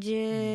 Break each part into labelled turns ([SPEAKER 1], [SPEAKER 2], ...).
[SPEAKER 1] je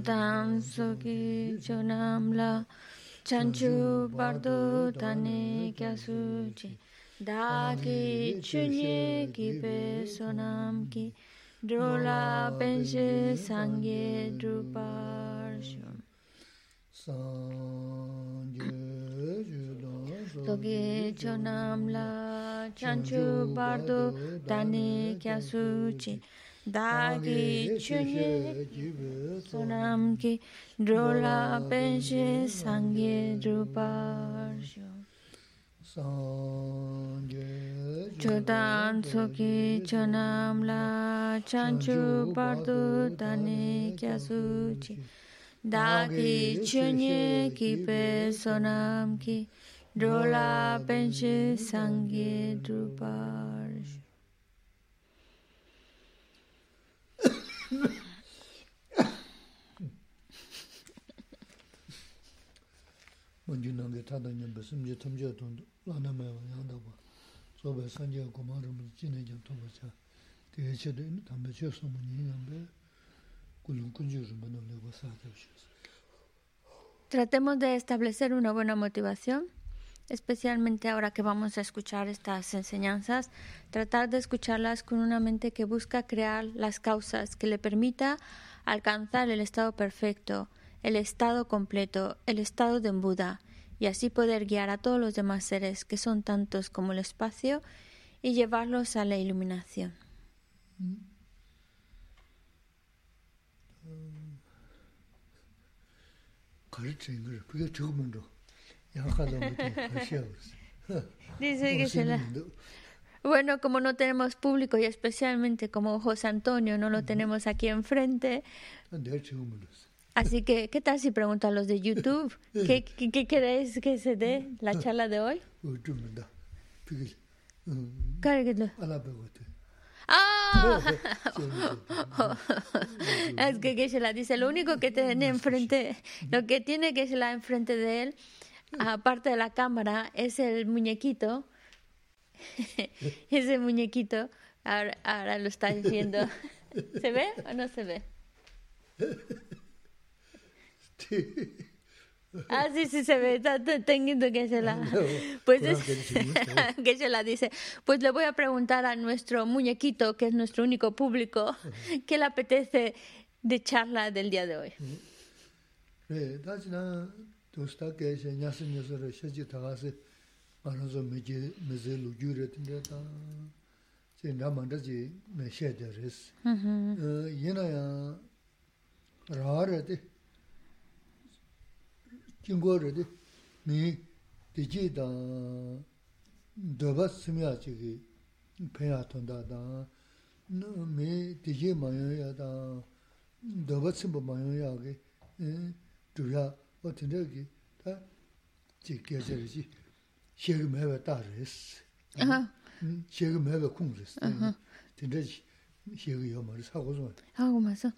[SPEAKER 1] dam soki chonam la chanchu bardo tane kya suchi da ki chunye ki pe sonam ki drola penje sangye drupar shom Toki chonam la chanchu bardo tane kya suchi dāgī chūnyē jīvē sūnām kī drolā pēnshē sāngyē rūpārshō sāngyē chūtān tsukī chūnām lā chāngchū pārdu tāni kia sūchī dāgī chūnyē kī pē sūnām kī drolā pēnshē sāngyē rūpārshō
[SPEAKER 2] 먼저 남게 타다냐 무슨 이제 탐지어 돈 라나마야 양다고 소배 산지어 고마름 진행장 통보자 대체도 담배 쳤어 뭐니 양배 굴은 군주를 만나려고 사다 주셨어
[SPEAKER 1] tratemos de establecer una buena motivación, Especialmente ahora que vamos a escuchar estas enseñanzas, tratar de escucharlas con una mente que busca crear las causas que le permita alcanzar el estado perfecto, el estado completo, el estado de Buda, y así poder guiar a todos los demás seres que son tantos como el espacio y llevarlos a la iluminación. Dice que se la... Bueno, como no tenemos público y especialmente como José Antonio no lo tenemos aquí enfrente. Así que, ¿qué tal si preguntan los de YouTube? ¿Qué, qué, qué queréis que se dé la charla de hoy? ¡Ah! es que Geshe-la dice, lo único que tiene enfrente, lo que tiene Geshe-la enfrente de él, aparte de la cámara, es el muñequito. Ese muñequito, ahora, ahora lo está diciendo. ¿Se ve o no se ve? Ah, sí, sí se ve, está teniendo que se la... Pues es, que se la dice, pues le voy a preguntar a nuestro muñequito, que es nuestro único público, ¿qué le apetece de charla del día de hoy?
[SPEAKER 2] 도스타 게세 냐스 냐스르 셔지 타가세 마노조 메제 메제 루규레 틴데타 제 나만다지 메셰데레스
[SPEAKER 1] 어
[SPEAKER 2] 예나야 라르데 킹고르데 미 디지다 더바스미야 지기 페야 돈다다 미 디지 마요야다 더바스미 마요야게 에 두야 o tinda ki ta chi kyeche re chi shegi mewe ta res, shegi mewe kung res, tinda chi shegi yo ma res, hago zwa.
[SPEAKER 1] Hago ma sa,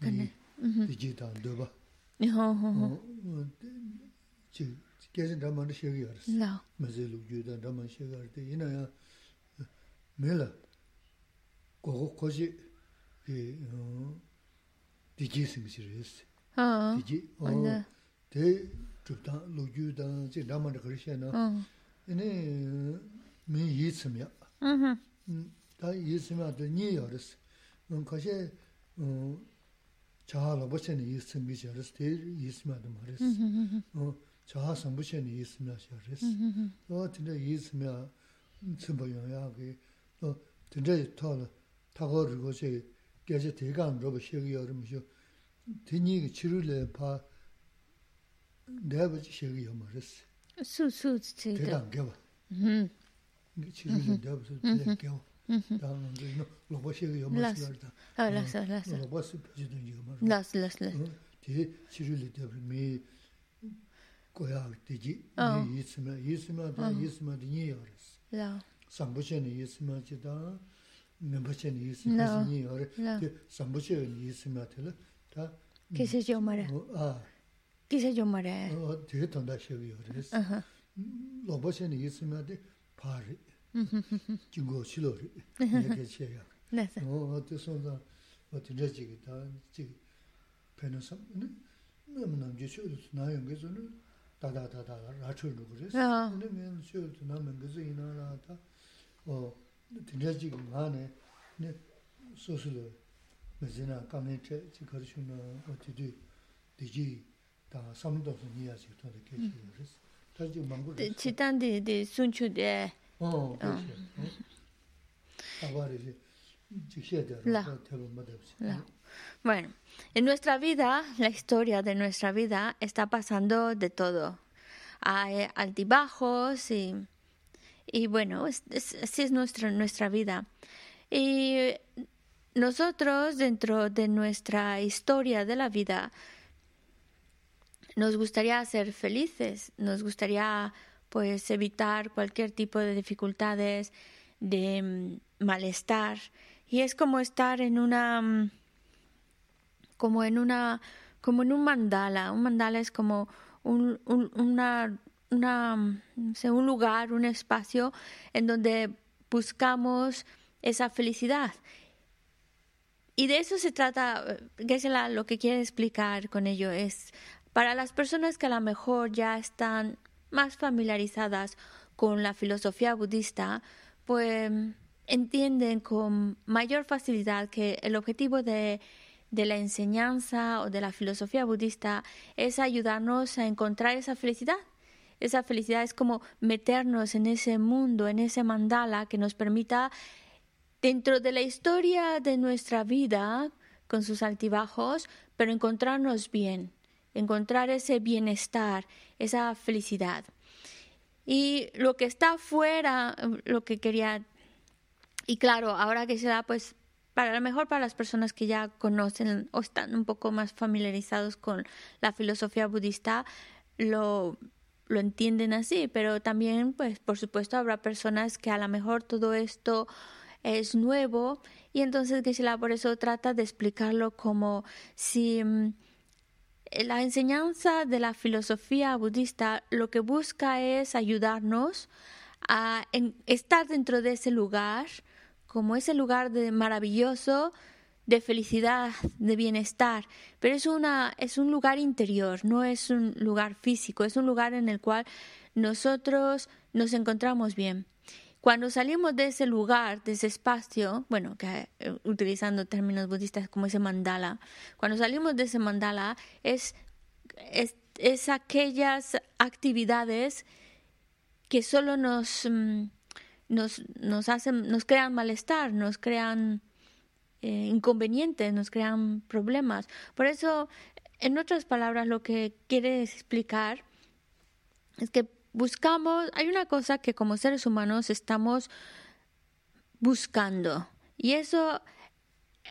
[SPEAKER 2] kane. Di ji
[SPEAKER 1] ta
[SPEAKER 2] ndo ba. Ho ho ho. Chi kyeche dhamma na shegi ya
[SPEAKER 1] res.
[SPEAKER 2] La. Ma zi lu ju da dhamma shegi ya res, ina ya me la gogo koji di ji singi res. 디지 심시르스.
[SPEAKER 1] 어.
[SPEAKER 2] 디지 어. 대 죽다 로유다 지 담아는 그러시나.
[SPEAKER 1] 어.
[SPEAKER 2] 이네 미 이츠미야.
[SPEAKER 1] 음.
[SPEAKER 2] 다 이츠미야도 니 알았어. 음 가시 어 chaha labochani yisimbi charis, te yisimya dama res. Chaha sambuchani yisimya charis. O tinda yisimya tsimba yongya ki, tinda tola tago rigo che gecha tegan roba shegi yorim sho, Tenyi ki chirule pa dabaji shegi yo maris.
[SPEAKER 1] Su su tsi
[SPEAKER 2] mm-hmm. mm-hmm. mm-hmm. da. Oh, tedang gewa. Oh, chirule dabaji tile gewa. Dāng nāng zhino lōpa shegi yo maris yor
[SPEAKER 1] da. Lāsa, lāsa.
[SPEAKER 2] Lōpa si pachi dun yo maris. Lāsa,
[SPEAKER 1] lāsa, lāsa. Te
[SPEAKER 2] chirule dabaji mi goya deji, oh. mi yisima, yisima da yisima di nyi yoris. Lā. Sambuchani yisima chi da, mimbuchani yisima
[SPEAKER 1] si
[SPEAKER 2] nyi yoris. Te sambuchani yisima tila. 다 계세 좀 말해. 아. 계세 좀 말해. 어, 되게
[SPEAKER 1] 돈다 쉬고요. 그래서.
[SPEAKER 2] 아하. 로봇에는 있으면 돼. 파리. 그거 실로리. 이렇게 쳐요. 네. 어, 어디서나 어디 저기 다 지금 페노서 너무나 지셔도 나요. 그래서는 다다다다 라초로 그래서. 근데 맨 쉬어도 나면 그래서 이나라다. 어, 진짜 지금 안에 네 소스로 ta, sam do su ni ya chigi to de ke chi yu res. Ta ji mangu res.
[SPEAKER 1] Chi tan di, di sun chu de,
[SPEAKER 2] Oh,
[SPEAKER 1] Bueno, en nuestra vida, la historia de nuestra vida está pasando de todo. Hay altibajos y, y bueno, así es nuestra, nuestra vida. Y nosotros, dentro de nuestra historia de la vida, nos gustaría ser felices, nos gustaría pues evitar cualquier tipo de dificultades, de mm, malestar. Y es como estar en una mm, como en una como en un mandala. Un mandala es como un, una, una, mm, un lugar, un espacio en donde buscamos esa felicidad. Y de eso se trata, que es lo que quiere explicar con ello, es para las personas que a lo mejor ya están más familiarizadas con la filosofía budista, pues entienden con mayor facilidad que el objetivo de, de la enseñanza o de la filosofía budista es ayudarnos a encontrar esa felicidad. Esa felicidad es como meternos en ese mundo, en ese mandala que nos permita, dentro de la historia de nuestra vida, con sus altibajos, pero encontrarnos bien, encontrar ese bienestar, esa felicidad. Y lo que está afuera, lo que quería, y claro, ahora que se da, pues, para lo mejor para las personas que ya conocen o están un poco más familiarizados con la filosofía budista, lo, lo entienden así, pero también, pues, por supuesto, habrá personas que a lo mejor todo esto es nuevo y entonces Geshe-la por eso trata de explicarlo como si mm, la enseñanza de la filosofía budista lo que busca es ayudarnos a estar dentro de ese lugar, como ese lugar de maravilloso, de felicidad, de bienestar, pero es una es un lugar interior, no es un lugar físico, es un lugar en el cual nosotros nos encontramos bien. Cuando salimos de ese lugar, de ese espacio, bueno, que eh, utilizando términos budistas como ese mandala, cuando salimos de ese mandala es, es, aquellas actividades que solo nos, mm, nos, nos, hacen, nos crean malestar, nos crean eh, inconvenientes, nos crean problemas. Por eso, en otras palabras, lo que quiere explicar es que buscamos, hay una cosa que como seres humanos estamos buscando y eso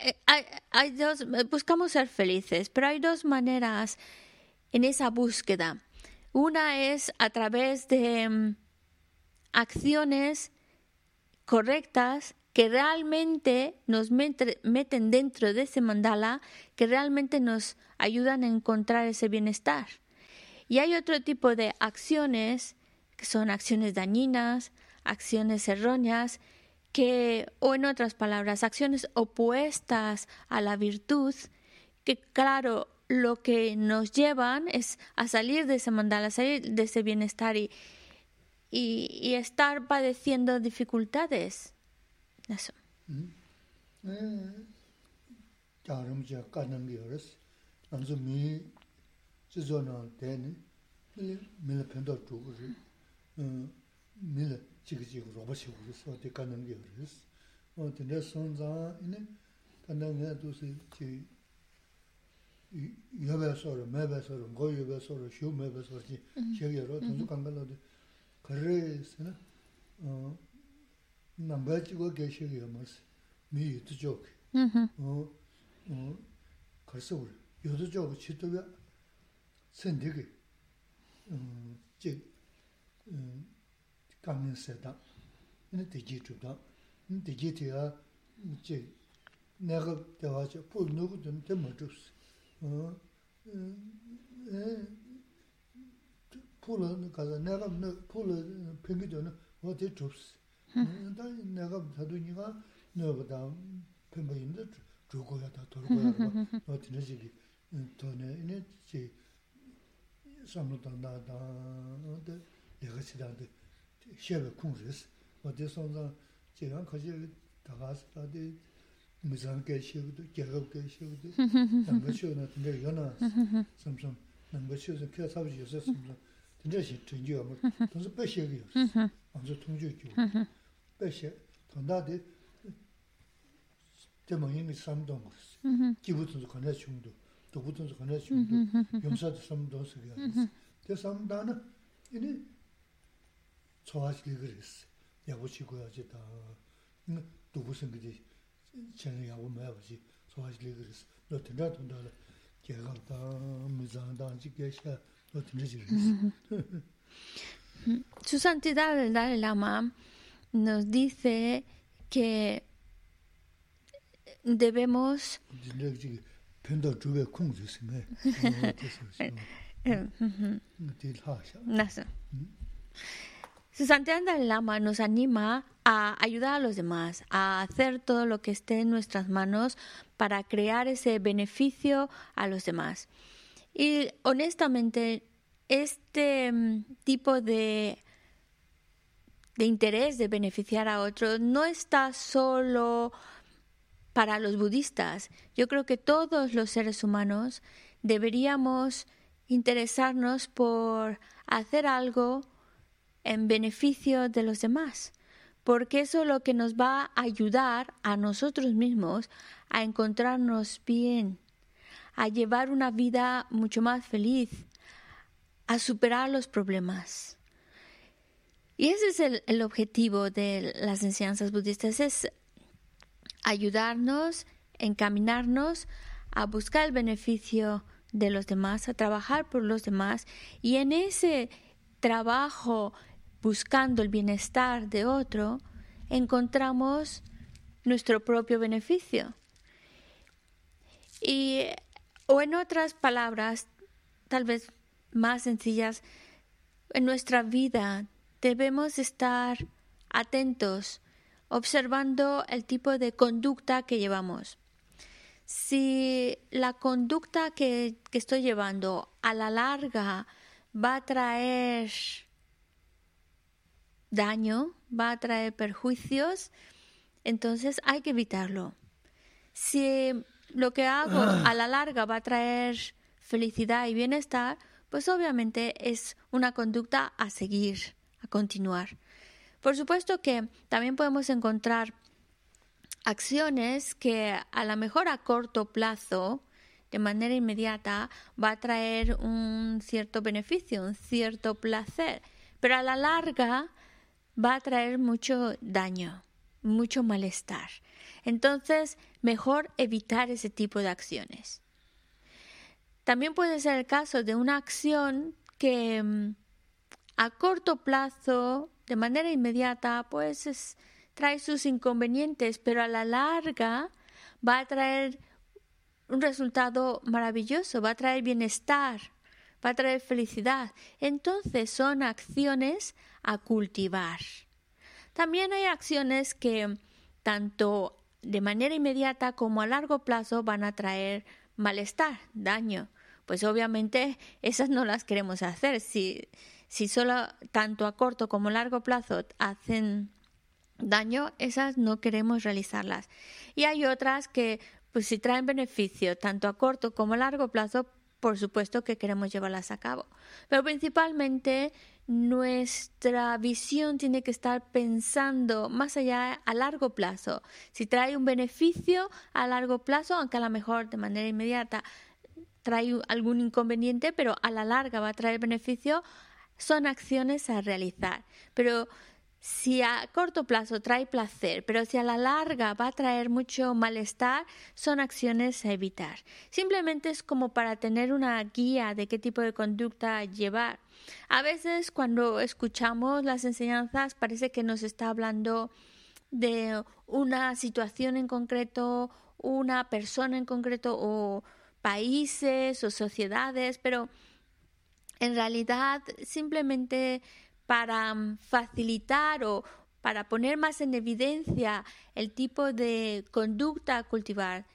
[SPEAKER 1] eh, hay, dos, buscamos ser felices, pero hay dos maneras en esa búsqueda. Una es a través de mm, acciones correctas que realmente nos meten dentro de ese mandala, que realmente nos ayudan a encontrar ese bienestar. Y hay otro tipo de acciones que son acciones dañinas, acciones erróneas, que, o en otras palabras, acciones opuestas a la virtud, que claro, lo que nos llevan es a salir de ese mandala, a salir de ese bienestar y, y, estar padeciendo dificultades. Eso. Mm. chi
[SPEAKER 2] zo nang teni, mili pendo chugu ri, mili chigi chigi roba shigu ri, so di kanam gi ri ri. O tene son zang, ini, tanda nga tu si chi yobe soro, mebe soro, go yobe soro, shio mebe soro chi, shegi ro, tenzu kanga lo di, kari si na, namba chigo ge shegi yo marsi, mi yutu joki. O, karsa uri, yutu joki chi tuya, sen digi ji kangen se da ne de ji ju da ne de ji ti ya ji ne ge de wa ji pu nu gu de de ma ju su ཁས ཁས ཁས 내가 ཁས ཁས ཁས 어디 줍스. 근데 내가 다도니가 너보다 뱀바인데 주고야 다 돌고야 어디 내지 돈에 이제 samlu danda danda de lega chi danda xebe kung res. Wa de sonza jigan kashi dagas da de mizan ge xebe de, gerab ge xebe de, nangba xeo na danda yona samsam, nangba xeo zan kya sabi xeo zan samsam, danda xe tenji yo mar, tonsa pe xebe yo res, anzo tongjo jo. Pe xe, tanda de, de ma yingi samdong res, jibu tonsa kanda chung do. du, dobu tanda kanya chung du, yomsa de sam dong sa kya res, de sam dana, ini 소화시키 그랬어. 야부치고 하지다. 누구 생기지? 전에 야부 매버지 소화시키 그랬어. 너 된다 된다. 걔가 다 무장다 지게샤 너 된지 그랬어.
[SPEAKER 1] Su Santidad el Dalai Lama nos dice que debemos su Santidad Lama nos anima a ayudar a los demás, a hacer todo lo que esté en nuestras manos para crear ese beneficio a los demás. Y honestamente, este mm, tipo de, de interés de beneficiar a otros no está solo para los budistas. Yo creo que todos los seres humanos deberíamos interesarnos por hacer algo en beneficio de los demás, porque eso es lo que nos va a ayudar a nosotros mismos a encontrarnos bien, a llevar una vida mucho más feliz, a superar los problemas. Y ese es el, objetivo de las enseñanzas budistas, es ayudarnos, encaminarnos a buscar el beneficio de los demás, a trabajar por los demás y en ese trabajo buscando el bienestar de otro, encontramos nuestro propio beneficio. Y, o en otras palabras, tal vez más sencillas, en nuestra vida debemos estar atentos, observando el tipo de conducta que llevamos. Si la conducta que, que estoy llevando a la larga va a traer daño, va a traer perjuicios, entonces hay que evitarlo. Si lo que hago ah. a la larga va a traer felicidad y bienestar, pues obviamente es una conducta a seguir, a continuar. Por supuesto que también podemos encontrar acciones que a lo mejor a corto plazo, de manera inmediata, va a traer un cierto beneficio, un cierto placer, pero a la larga va a traer mucho daño, mucho malestar. Entonces, mejor evitar ese tipo de acciones. También puede ser el caso de una acción que mm, a corto plazo, de manera inmediata, pues trae sus inconvenientes, pero a la larga va a traer un resultado maravilloso, va a traer bienestar, va a traer felicidad. Entonces son acciones a cultivar. También hay acciones que tanto de manera inmediata como a largo plazo van a traer malestar, daño. Pues obviamente esas no las queremos hacer. Si, si solo tanto a corto como a largo plazo hacen daño, esas no queremos realizarlas. Y hay otras que, pues si traen beneficio tanto a corto como a largo plazo, por supuesto que queremos llevarlas a cabo. Pero principalmente nuestra visión tiene que estar pensando más allá a largo plazo. Si trae un beneficio a largo plazo, aunque a lo mejor de manera inmediata trae algún inconveniente, pero a la larga va a traer beneficio, son acciones a realizar. Pero si a corto plazo trae placer, pero si a la larga va a traer mucho malestar, son acciones a evitar. Simplemente es como para tener una guía de qué tipo de conducta llevar. A veces cuando escuchamos las enseñanzas parece que nos está hablando de una situación en concreto, una persona en concreto o países o sociedades, pero en realidad simplemente para mm, facilitar o para poner más en evidencia el tipo de conducta a cultivar,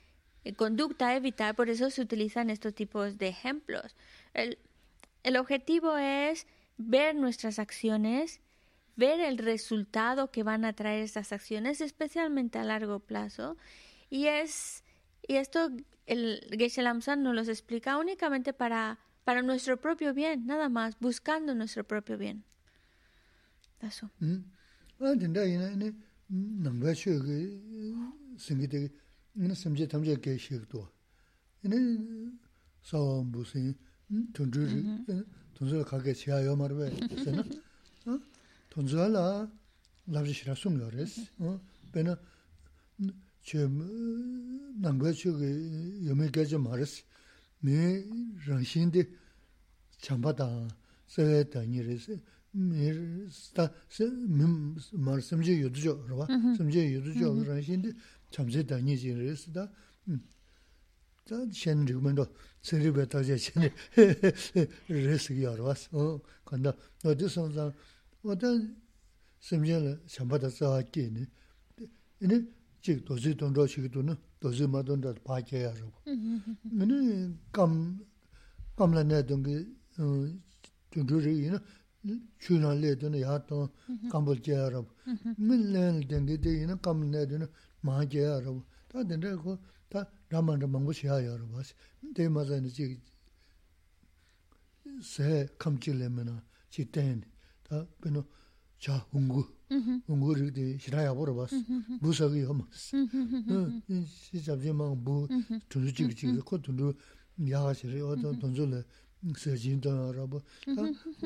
[SPEAKER 1] eh, conducta a evitar, por eso se utilizan estos tipos de ejemplos. El, el objetivo es ver nuestras acciones, ver el resultado que van a traer estas acciones, especialmente a largo plazo, y es y esto el Geshe Lamsan nos lo explica únicamente para para nuestro propio bien, nada más, buscando nuestro propio bien.
[SPEAKER 2] Eso. mē rāngshīn dī chāmbā tāng sē tāñi rē sē, mē stā sē mē mār samjē yudu chō rwa, samjē yudu chō rāngshīn dī chāmbsē tāñi jī rē sē tā, tā shēn rīg mēn tō sē rī bē tā jē shēn rē sē yā rwa sē, kāndā wā dī sōng tāng, wā tā samjē lā chāmbā tā sā kē nē, nē chīk tō sē tōng rō shī kī tō nē, 도지 마돈다 파케야 하고. 근데 감 감라네 동게 준주리는 추나래 되는 야또 감벌게 하고. 밀레는 된게 되는 감네 되는 마게 하고. 다 된다 다 라만다 망고시 하야 하고 데 맞아는 지 세, 감칠레면은 지땐 다 그는 자 응구. 응구 이렇게 싫어야 보러 봤어. 무서워 이거 뭐 시잡지만 부 두지기 지기 코트로 야가시리 어떤 돈줄에 서진도 알아봐.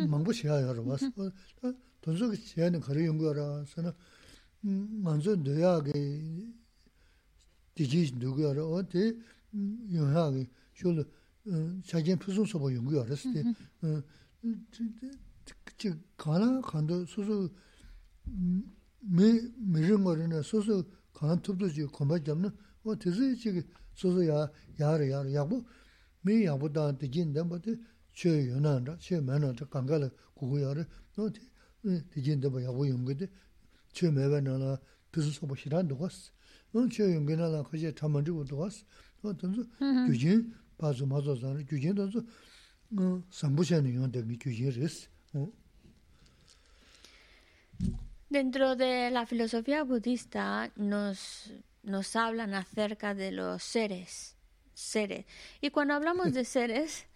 [SPEAKER 2] 망부 시야 알아봐 돈줄이 시야는 거래 연구하라서는 먼저 너야게 디지 누구야라 어디 요하게 쇼를 자기 표준 소보 연구하랬을 때 지 가나 간도 소소 미 미르머르나 소소 간 톱도 지 공부 잡는 어 대세 지 소소야 야르 야르 야부 미 야부다한테 진데 뭐데 최 연한다 최 매너다 강가를 고고야르 너 대진데 뭐 야부 용거데 최 매번나나 그래서 소보 싫어한 누가스 넌 최용근하나 거기에 담아주고 누가스 너 던서 규진 바주 맞아서 규진 던서 어 삼부샤는 연대 규진이스 어
[SPEAKER 1] Dentro de la filosofía budista nos, nos hablan acerca de los seres, seres. Y cuando hablamos de seres,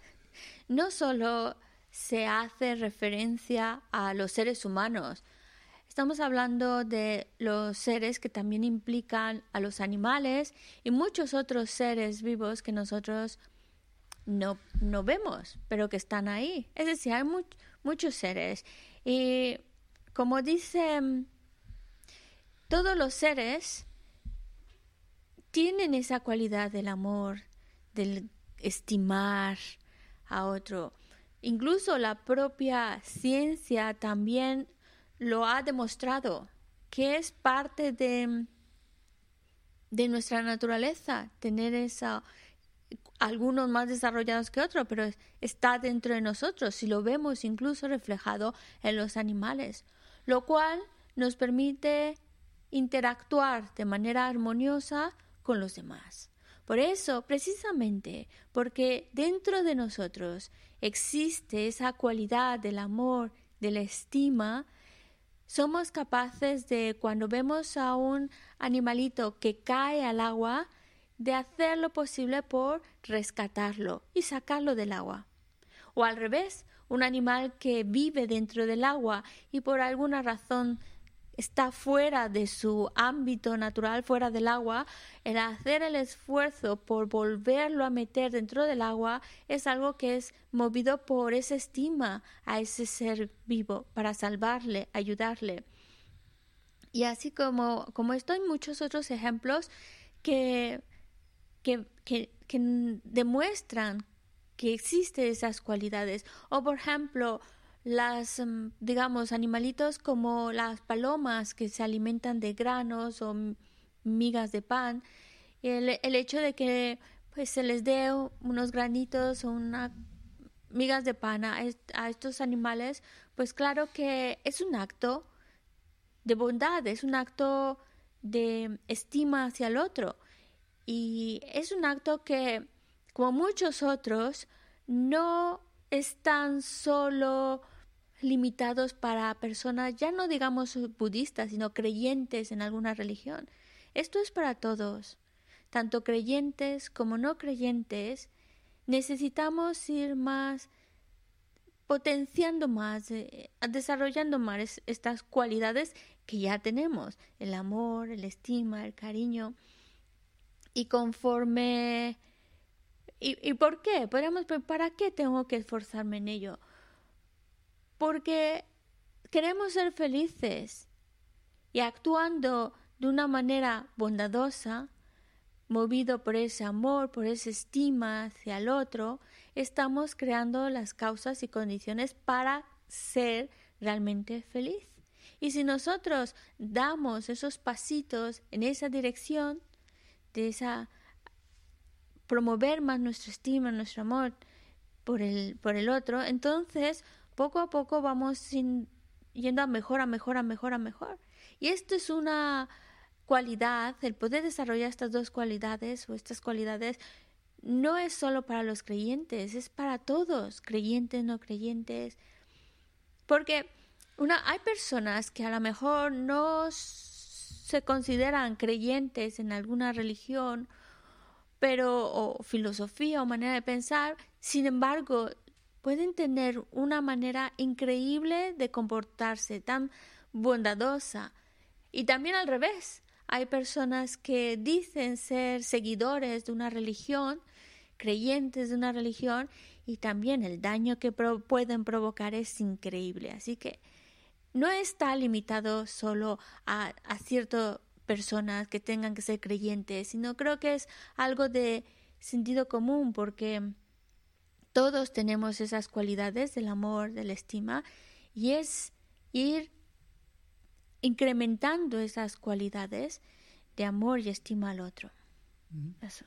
[SPEAKER 1] no solo se hace referencia a los seres humanos, estamos hablando de los seres que también implican a los animales y muchos otros seres vivos que nosotros no, no vemos, pero que están ahí. Es decir, hay much, muchos seres. Y como dicen, todos los seres tienen esa cualidad del amor, del estimar a otro. Incluso la propia ciencia también lo ha demostrado, que es parte de, de nuestra naturaleza, tener esa, algunos más desarrollados que otros, pero está dentro de nosotros, si lo vemos incluso reflejado en los animales, lo cual nos permite interactuar de manera armoniosa con los demás. Por eso, precisamente, porque dentro de nosotros existe esa cualidad del amor, de la estima, somos capaces de, cuando vemos a un animalito que cae al agua, de hacer lo posible por rescatarlo y sacarlo del agua. O al revés, un animal que vive dentro del agua y por alguna razón está fuera de su ámbito natural, fuera del agua, el hacer el esfuerzo por volverlo a meter dentro del agua es algo que es movido por esa estima a ese ser vivo para salvarle, ayudarle. Y así como, como esto hay muchos otros ejemplos que, que, que, que demuestran que existen esas cualidades. O por ejemplo, las, digamos, animalitos como las palomas que se alimentan de granos o migas de pan, el, el hecho de que pues se les dé unos granitos o unas migas de pan a estos animales, pues claro que es un acto de bondad, es un acto de estima hacia el otro. Y es un acto que, como muchos otros, no es tan solo limitados para personas, ya no digamos budistas, sino creyentes en alguna religión. Esto es para todos, tanto creyentes como no creyentes. Necesitamos ir más potenciando más, eh, desarrollando más estas cualidades que ya tenemos, el amor, el estima, el cariño. Y conforme... ¿Y, y por qué? Podríamos, ¿para qué tengo que esforzarme en ello? porque queremos ser felices y actuando de una manera bondadosa, movido por ese amor, por esa estima hacia el otro, estamos creando las causas y condiciones para ser realmente feliz. Y si nosotros damos esos pasitos en esa dirección, de esa promover más nuestra estima, nuestro amor por el, por el otro, entonces poco a poco vamos yendo a mejor, a mejor, a mejor, a mejor. Y esto es una cualidad, el poder desarrollar estas dos cualidades o estas cualidades no es solo para los creyentes, es para todos, creyentes, no creyentes. Porque hay personas que a lo mejor no se consideran creyentes en alguna religión, pero o filosofía o manera de pensar, sin embargo, pueden tener una manera increíble de comportarse, tan bondadosa. Y también al revés, hay personas que dicen ser seguidores de una religión, creyentes de una religión, y también el daño que pueden provocar es increíble. Así que no está limitado solo a, a ciertas personas que tengan que ser creyentes, sino creo que es algo de sentido común porque todos tenemos esas cualidades del amor, de la estima, y es ir incrementando esas cualidades de amor y estima al otro. Eso.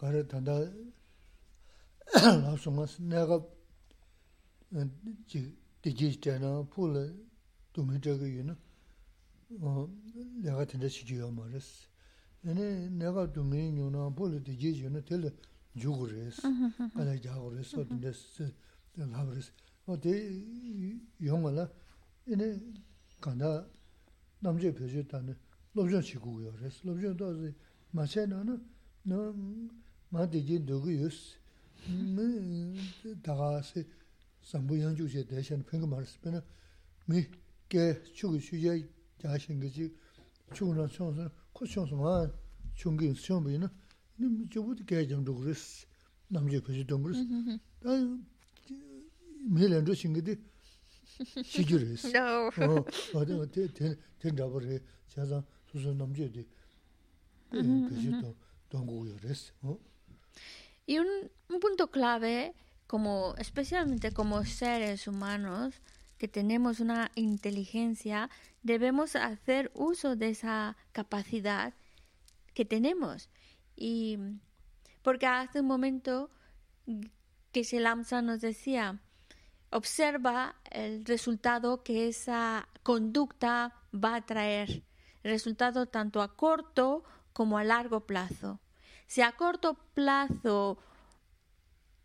[SPEAKER 2] 가르 단다 라송스 내가 지 디지털나 풀 도미저가 유는 어 내가 된다 시지요 말스 얘네 내가 도미 유나 풀 디지 유는 텔 주그레스 알아 자그레스 어.딘데스 라브레스 어디 용어라 얘네 간다 남제 표시다는 로전 시구요 그래서 로전도 마찬가지로 너 maa deji dogu yus, daga se sambu yanju she deshen penga maris, pena mi ge chugu shuje jashin gaji chugu na chonsan, ko chonsan maa chungi yus chonbi ina, ni chubu di ge jam dogu res, namje pechi dogu res, da mi lendo shingi di shigi res. No. Oh, ten dabar he, chazan susan namje di pechi dogu res.
[SPEAKER 1] Y un, punto clave, como, especialmente como seres humanos, que tenemos una inteligencia, debemos hacer uso de esa capacidad que tenemos. Y porque hace un momento que Shelamsa nos decía, observa el resultado que esa conducta va a traer resultado tanto a corto como a largo plazo. Si a corto plazo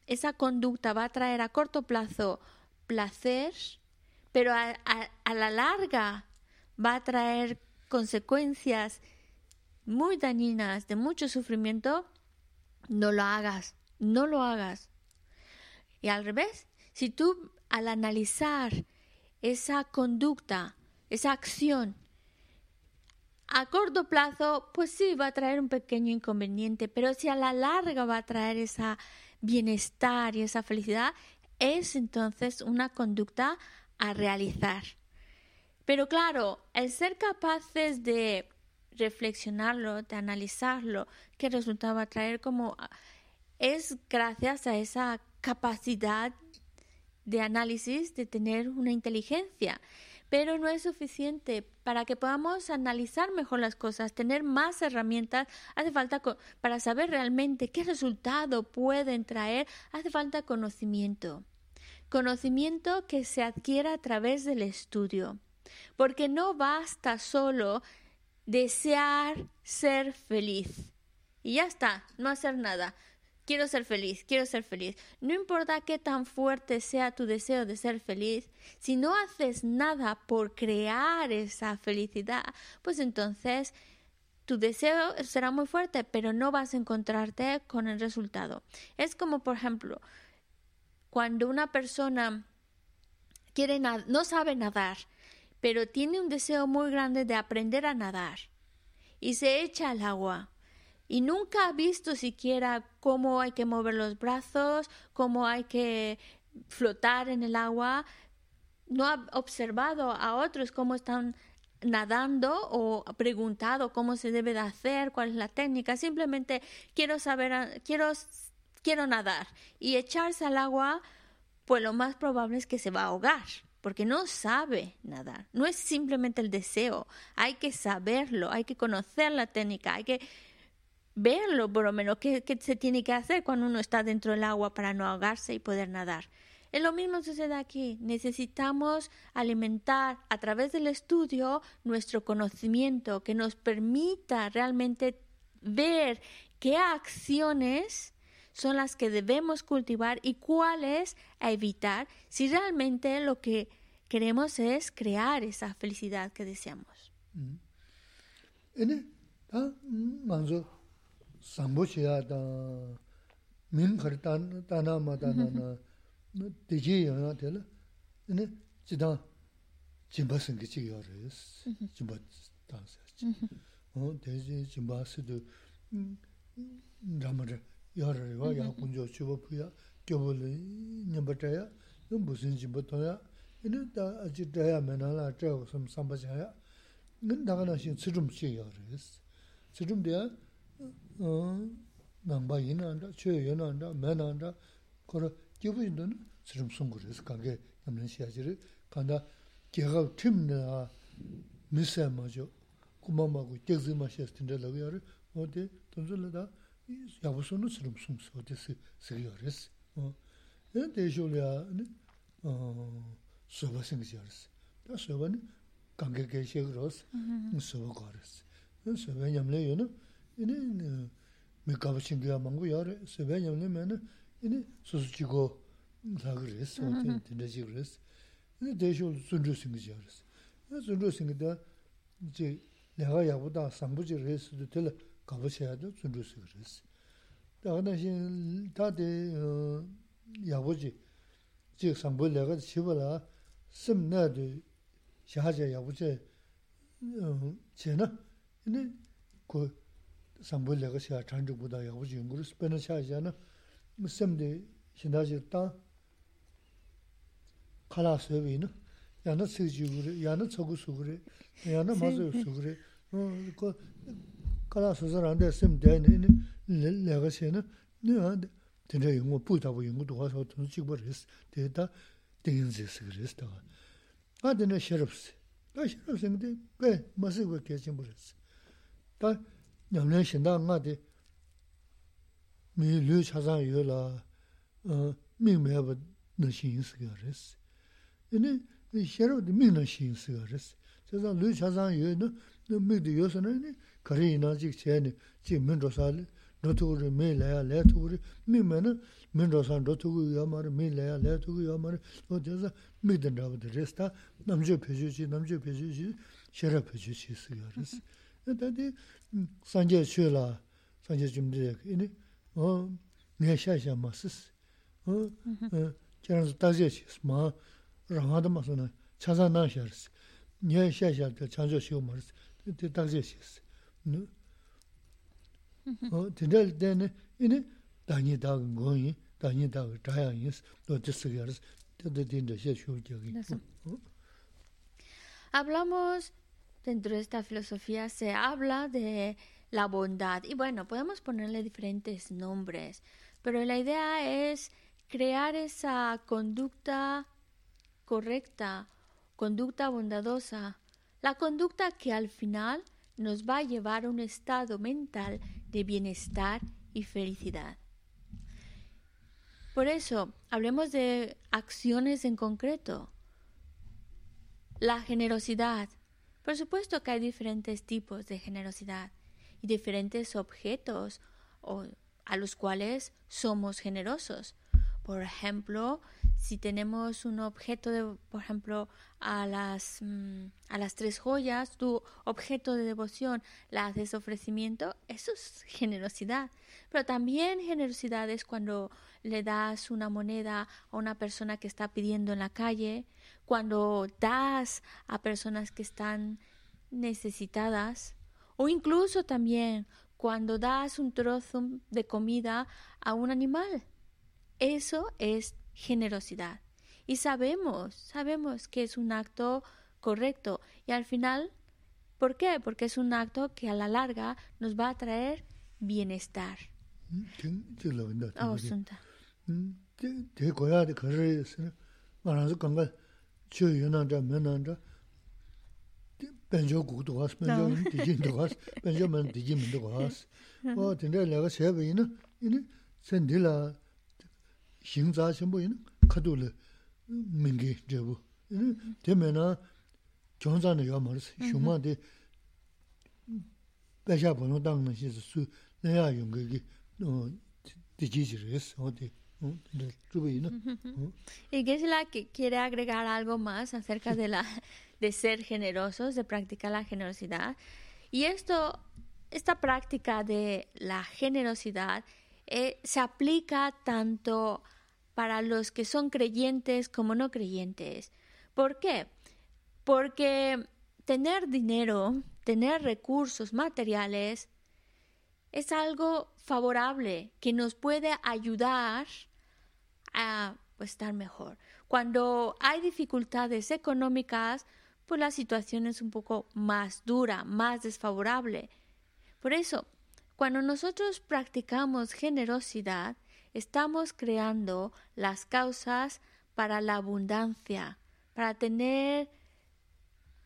[SPEAKER 1] esa conducta va a traer a corto plazo placer, pero a, a, la larga va a traer consecuencias muy dañinas, de mucho sufrimiento, no lo hagas, no lo hagas. Y al revés, si tú al analizar esa conducta, esa acción, a corto plazo, pues sí, va a traer un pequeño inconveniente, pero si a la larga va a traer esa bienestar y esa felicidad, es entonces una conducta a realizar. Pero claro, el ser capaces de reflexionarlo, de analizarlo, qué resultado va a traer, como es gracias a esa capacidad de análisis, de tener una inteligencia pero no es suficiente. Para que podamos analizar mejor las cosas, tener más herramientas, hace falta para saber realmente qué resultado pueden traer, hace falta conocimiento. Conocimiento que se adquiera a través del estudio. Porque no basta solo desear ser feliz. Y ya está, no hacer nada quiero ser feliz, quiero ser feliz. No importa qué tan fuerte sea tu deseo de ser feliz, si no haces nada por crear esa felicidad, pues entonces tu deseo será muy fuerte, pero no vas a encontrarte con el resultado. Es como, por ejemplo, cuando una persona quiere no sabe nadar, pero tiene un deseo muy grande de aprender a nadar y se echa al agua y nunca ha visto siquiera cómo hay que mover los brazos, cómo hay que flotar en el agua, no ha observado a otros cómo están nadando o preguntado cómo se debe de hacer, cuál es la técnica, simplemente quiero saber, quiero, quiero nadar y echarse al agua, pues lo más probable es que se va a ahogar porque no sabe nadar. No es simplemente el deseo, hay que saberlo, hay que conocer la técnica, hay que verlo por lo menos, qué, se tiene que hacer cuando uno está dentro del agua para no ahogarse y poder nadar. Es lo mismo sucede aquí. Necesitamos alimentar a través del estudio nuestro conocimiento que nos permita realmente ver qué acciones son las que debemos cultivar y cuáles a evitar si realmente lo que queremos es crear esa felicidad que deseamos.
[SPEAKER 2] sambu shiya dan, min khar dana ma dana na, mm-hmm. deji yana tela, ina jidan jimba singi chigi yoris, mm-hmm. jimba dansa. Deji mm-hmm. jimba sido ramar yorariwa, ya kunjo chiba puya, gyoboli nyamba chaya, busin jimba toya, ina da aji chaya menala chaya kusam samba chaya, ina daga na shing tsirum chigi yoris. Tsirum diya, nāngbā yīnā ndā, chūyā yīnā ndā, mē nā ndā, kora jibu yīndā nā sirim sūngu rīs kāngi yamlin shiyachiri, kāndā gyagab tim nā misā mā chō, kumā mā gu gyagzi mā shiyas tindā lagu yāri, o de tōnzu lā dā yabu sūnu sirim sūngu sō de sīg yāris. Yā de shō lā sōba sīngi yāris, dā sōba nī kāngi kāi shiyag rōs, sōba gā rīs. Sōba yamlin yō ne kange ge she gros so va gores ne so va nyam le yo no ne me ka ba sing ya mangu yore so va nyam le me ne ne so su chi go la gres so de de ji gres ne de jo sun jo sing yores ne sun jo sing da je 내가 야보다 상부지 레스도 될 가보셔야죠. 준비스 그랬어. 다가나 신 다데 야보지 지 상부 내가 집어라 심나도 샤자 야보지 어 제나 근데 그 sambu lega siya chanchuk buddha yagu chi yunguru spena shaa siya na semdi shindaji taa kala suyabi ina yana sikji yuguri, yana tsagu suguri, yana mazayu suguri kala suza randa semdi ayna ina lega siya na nina tena yungu pui tabu yungu duwa sawa tunu chikba res tena taa tingin zi sik res taa a tena sherabsi, a sherabsi nga tena kaya masi kwa kaya chimbo res taa nyamlen shinda nga di mi lu chazan yo la ming mayaba na shin siga res. Ini sherab di ming na shin siga res. Chazan lu chazan yo na ming di yo sana ini kari ina jik chayani jik min rosa li rotugu mi laya laya tugu ming may na min rosa rotugu yo mara mi laya laya tugu yo mara o chazan ming dan rabada res ta namche pechu chi namche pechu chi sherab pechu chi siga res. dadi sanje chwe la sanje chumdi yak ini o nga sha sha ma sis o kiranzu tazia chi sis ma rangada ma suna chaza na sha res nga sha sha chanjo shio ma res tazia chi sis 어 진짜 되네 이네 다니 다 거기 다니 다 자야 있어 또 됐어요
[SPEAKER 1] Hablamos dentro de esta filosofía se habla de la bondad y bueno, podemos ponerle diferentes nombres, pero la idea es crear esa conducta correcta, conducta bondadosa, la conducta que al final nos va a llevar a un estado mental de bienestar y felicidad. Por eso, hablemos de acciones en concreto. La generosidad. Por supuesto que hay diferentes tipos de generosidad y diferentes objetos a los cuales somos generosos. Por ejemplo, si tenemos un objeto de, por ejemplo, a las, mm, a las tres joyas, tu objeto de devoción, la haces ofrecimiento, eso es generosidad. Pero también generosidad es cuando le das una moneda a una persona que está pidiendo en la calle, cuando das a personas que están necesitadas, o incluso también cuando das un trozo de comida a un animal. Eso es generosidad. Y sabemos, sabemos que es un acto correcto. Y al final, ¿por qué? Porque es un acto que a la larga nos va a traer bienestar.
[SPEAKER 2] chö yunan zha, menan zha, benjo guk duwas, benjo dijin duwas, benjo men dijin men duwas. O dinda laga xeba ina, ina sen dila xing za xinbo ina kado le mingi zhebu. Ina dime na gyongza na yuwa maris, mm-hmm. xungma di baisha pono dang na xisi su naya yunga ki diji jiris, o di.
[SPEAKER 1] Y Gesla que quiere agregar algo más acerca de la de ser generosos, de practicar la generosidad. Y esto, esta práctica de la generosidad eh, se aplica tanto para los que son creyentes como no creyentes. ¿Por qué? Porque tener dinero, tener recursos materiales, es algo favorable que nos puede ayudar a pues, estar mejor. Cuando hay dificultades económicas, pues la situación es un poco más dura, más desfavorable. Por eso, cuando nosotros practicamos generosidad, estamos creando las causas para la abundancia, para tener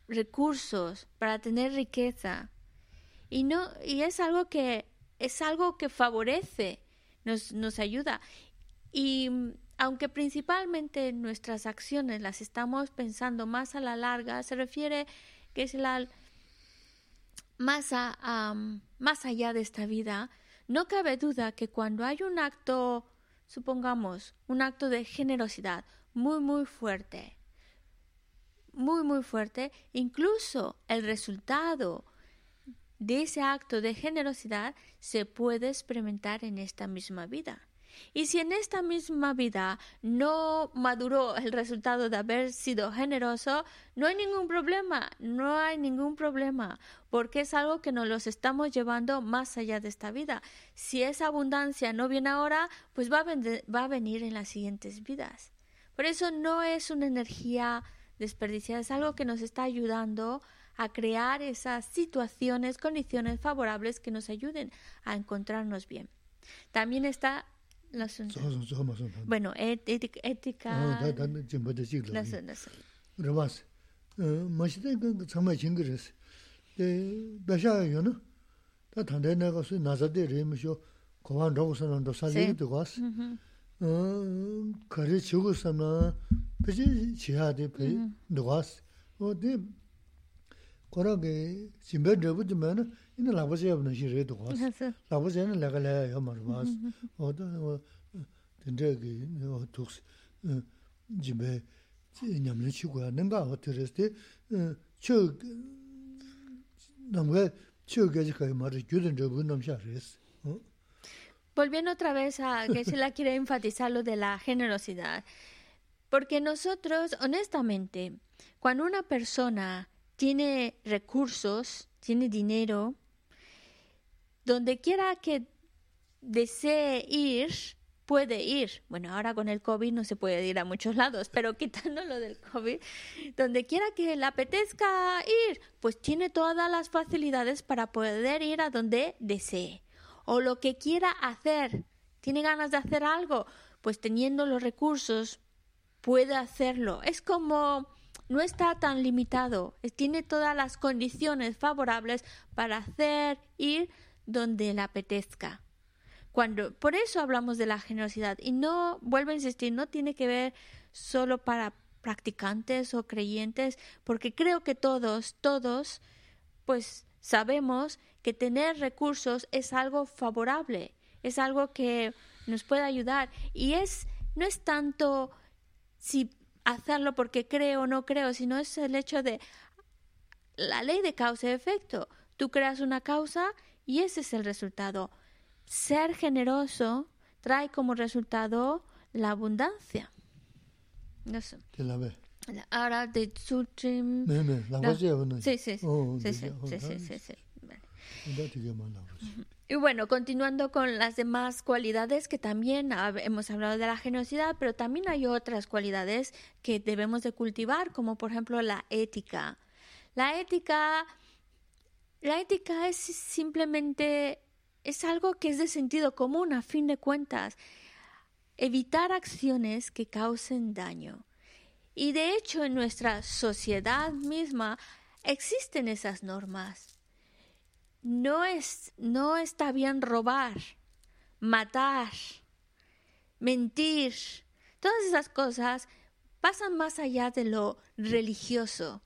[SPEAKER 1] recursos, para tener riqueza. Y no y es algo que es algo que favorece, nos, nos ayuda. Y aunque principalmente nuestras acciones las estamos pensando más a la larga, se refiere que es la más, a, más allá de esta vida, no cabe duda que cuando hay un acto, supongamos, un acto de generosidad muy, muy fuerte, muy, muy fuerte, incluso el resultado de ese acto de generosidad se puede experimentar en esta misma vida. Y si en esta misma vida no maduró el resultado de haber sido generoso, no hay ningún problema, no hay ningún problema, porque es algo que nos los estamos llevando más allá de esta vida. Si esa abundancia no viene ahora, pues va a, va a venir en las siguientes vidas. Por eso no es una energía desperdiciada, es algo que nos está ayudando crear esas situaciones, condiciones favorables que nos ayuden a encontrarnos bien. También está bueno, ética.
[SPEAKER 2] Mashita
[SPEAKER 1] Volviendo otra vez a que se la quiere enfatizar lo de la generosidad. Porque nosotros, honestamente, cuando una persona tiene recursos, tiene dinero, donde quiera que desee ir, puede ir. Bueno, ahora con el COVID no se puede ir a muchos lados, pero quitando lo del COVID, donde quiera que le apetezca ir, pues tiene todas las facilidades para poder ir a donde desee o lo que quiera hacer, tiene ganas de hacer algo, pues teniendo los recursos puede hacerlo. Es como no está tan limitado, tiene todas las condiciones favorables para hacer ir donde le apetezca. Cuando, por eso hablamos de la generosidad. Y no, vuelvo a insistir, no tiene que ver solo para practicantes o creyentes, porque creo que todos, todos, pues sabemos que tener recursos es algo favorable, es algo que nos puede ayudar. Y es no es tanto si hacerlo porque creo o no creo, sino es el hecho de la ley de causa y efecto. Tú creas una causa y ese es el resultado. Ser generoso trae como resultado la abundancia. No sé. Ahora de Tsutrim. Sí, sí, sí, sí, sí, sí, sí. Y bueno, continuando con las demás cualidades que también hemos hablado de la generosidad, pero también hay otras cualidades que debemos de cultivar, como por ejemplo la ética. La ética, la ética es simplemente es algo que es de sentido común a fin de cuentas. Evitar acciones que causen daño. Y de hecho en nuestra sociedad misma existen esas normas no, es, no está bien robar, matar, mentir, Todas esas cosas pasan más allá de lo religioso,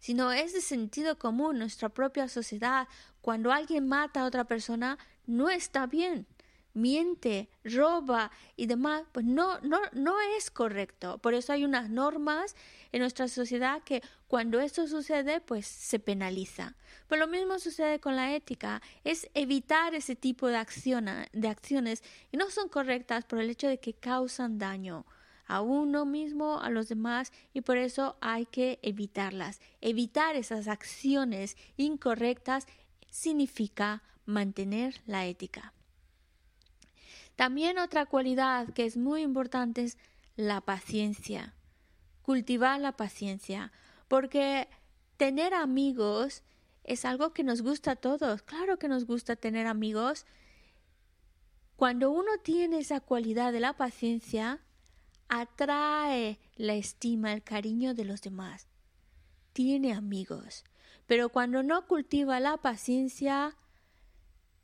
[SPEAKER 1] sino es de sentido común. Nuestra propia sociedad, cuando alguien mata a otra persona, no está bien miente, roba y demás, pues no, no, no es correcto. Por eso hay unas normas en nuestra sociedad que cuando esto sucede, pues se penaliza. Pues lo mismo sucede con la ética, es evitar ese tipo de, de acciones y no son correctas por el hecho de que causan daño a uno mismo, a los demás, y por eso hay que evitarlas. Evitar esas acciones incorrectas significa mantener la ética. También otra cualidad que es muy importante es la paciencia. Cultivar la paciencia. Porque tener amigos es algo que nos gusta a todos. Claro que nos gusta tener amigos. Cuando uno tiene esa cualidad de la paciencia, atrae la estima, el cariño de los demás. Tiene amigos. Pero cuando no cultiva la paciencia,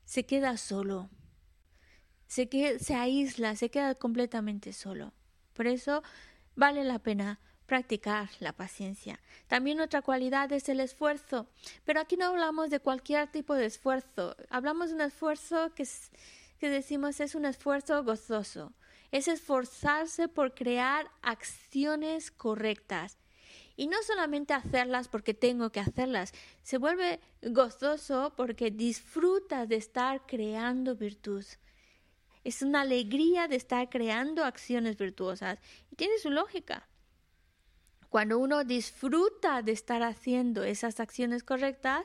[SPEAKER 1] se queda solo se, que, se aísla, se queda completamente solo. Por eso vale la pena practicar la paciencia. También otra cualidad es el esfuerzo, pero aquí no hablamos de cualquier tipo de esfuerzo, hablamos de un esfuerzo que, que decimos es un esfuerzo gozoso, es esforzarse por crear acciones correctas. Y no solamente hacerlas porque tengo que hacerlas, se vuelve gozoso porque disfruta de estar creando virtud. Es una alegría de estar creando acciones virtuosas y tiene su lógica. Cuando uno disfruta de estar haciendo esas acciones correctas,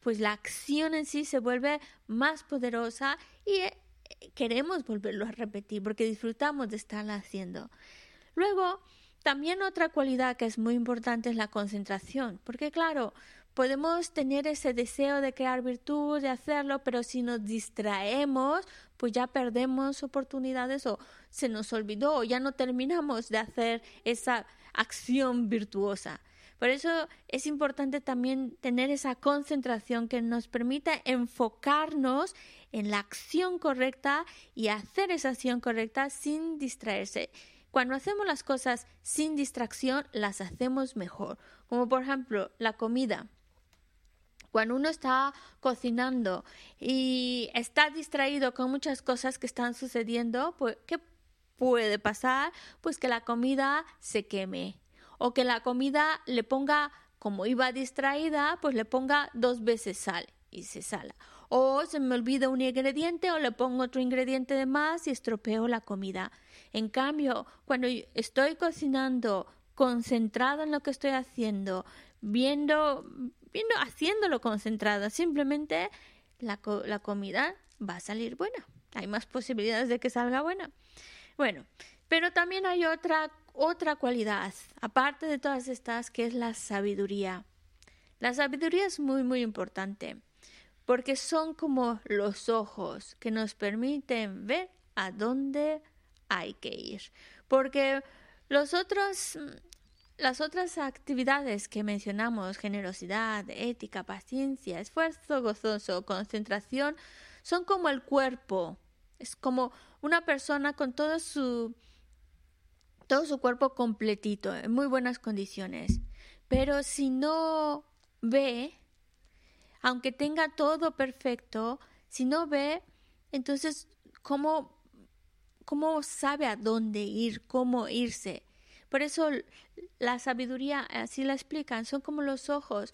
[SPEAKER 1] pues la acción en sí se vuelve más poderosa y eh, queremos volverlo a repetir porque disfrutamos de estarla haciendo. Luego, también otra cualidad que es muy importante es la concentración, porque claro, podemos tener ese deseo de crear virtud, de hacerlo, pero si nos distraemos, pues ya perdemos oportunidades o se nos olvidó o ya no terminamos de hacer esa acción virtuosa. Por eso es importante también tener esa concentración que nos permita enfocarnos en la acción correcta y hacer esa acción correcta sin distraerse. Cuando hacemos las cosas sin distracción, las hacemos mejor. Como por ejemplo la comida. Cuando uno está cocinando y está distraído con muchas cosas que están sucediendo, pues ¿qué puede pasar? Pues que la comida se queme o que la comida le ponga, como iba distraída, pues le ponga dos veces sal y se sala. O se me olvida un ingrediente o le pongo otro ingrediente de más y estropeo la comida. En cambio, cuando estoy cocinando concentrado en lo que estoy haciendo, viendo viendo, haciéndolo concentrada, simplemente la, la comida va a salir buena. Hay más posibilidades de que salga buena. Bueno, pero también hay otra, otra cualidad, aparte de todas estas, que es la sabiduría. La sabiduría es muy, muy importante, porque son como los ojos que nos permiten ver a dónde hay que ir. Porque los otros las otras actividades que mencionamos, generosidad, ética, paciencia, esfuerzo gozoso, concentración, son como el cuerpo. Es como una persona con todo su todo su cuerpo completito, en muy buenas condiciones. Pero si no ve, aunque tenga todo perfecto, si no ve, entonces ¿cómo, cómo sabe a dónde ir, cómo irse? Por eso la sabiduría, así la explican, son como los ojos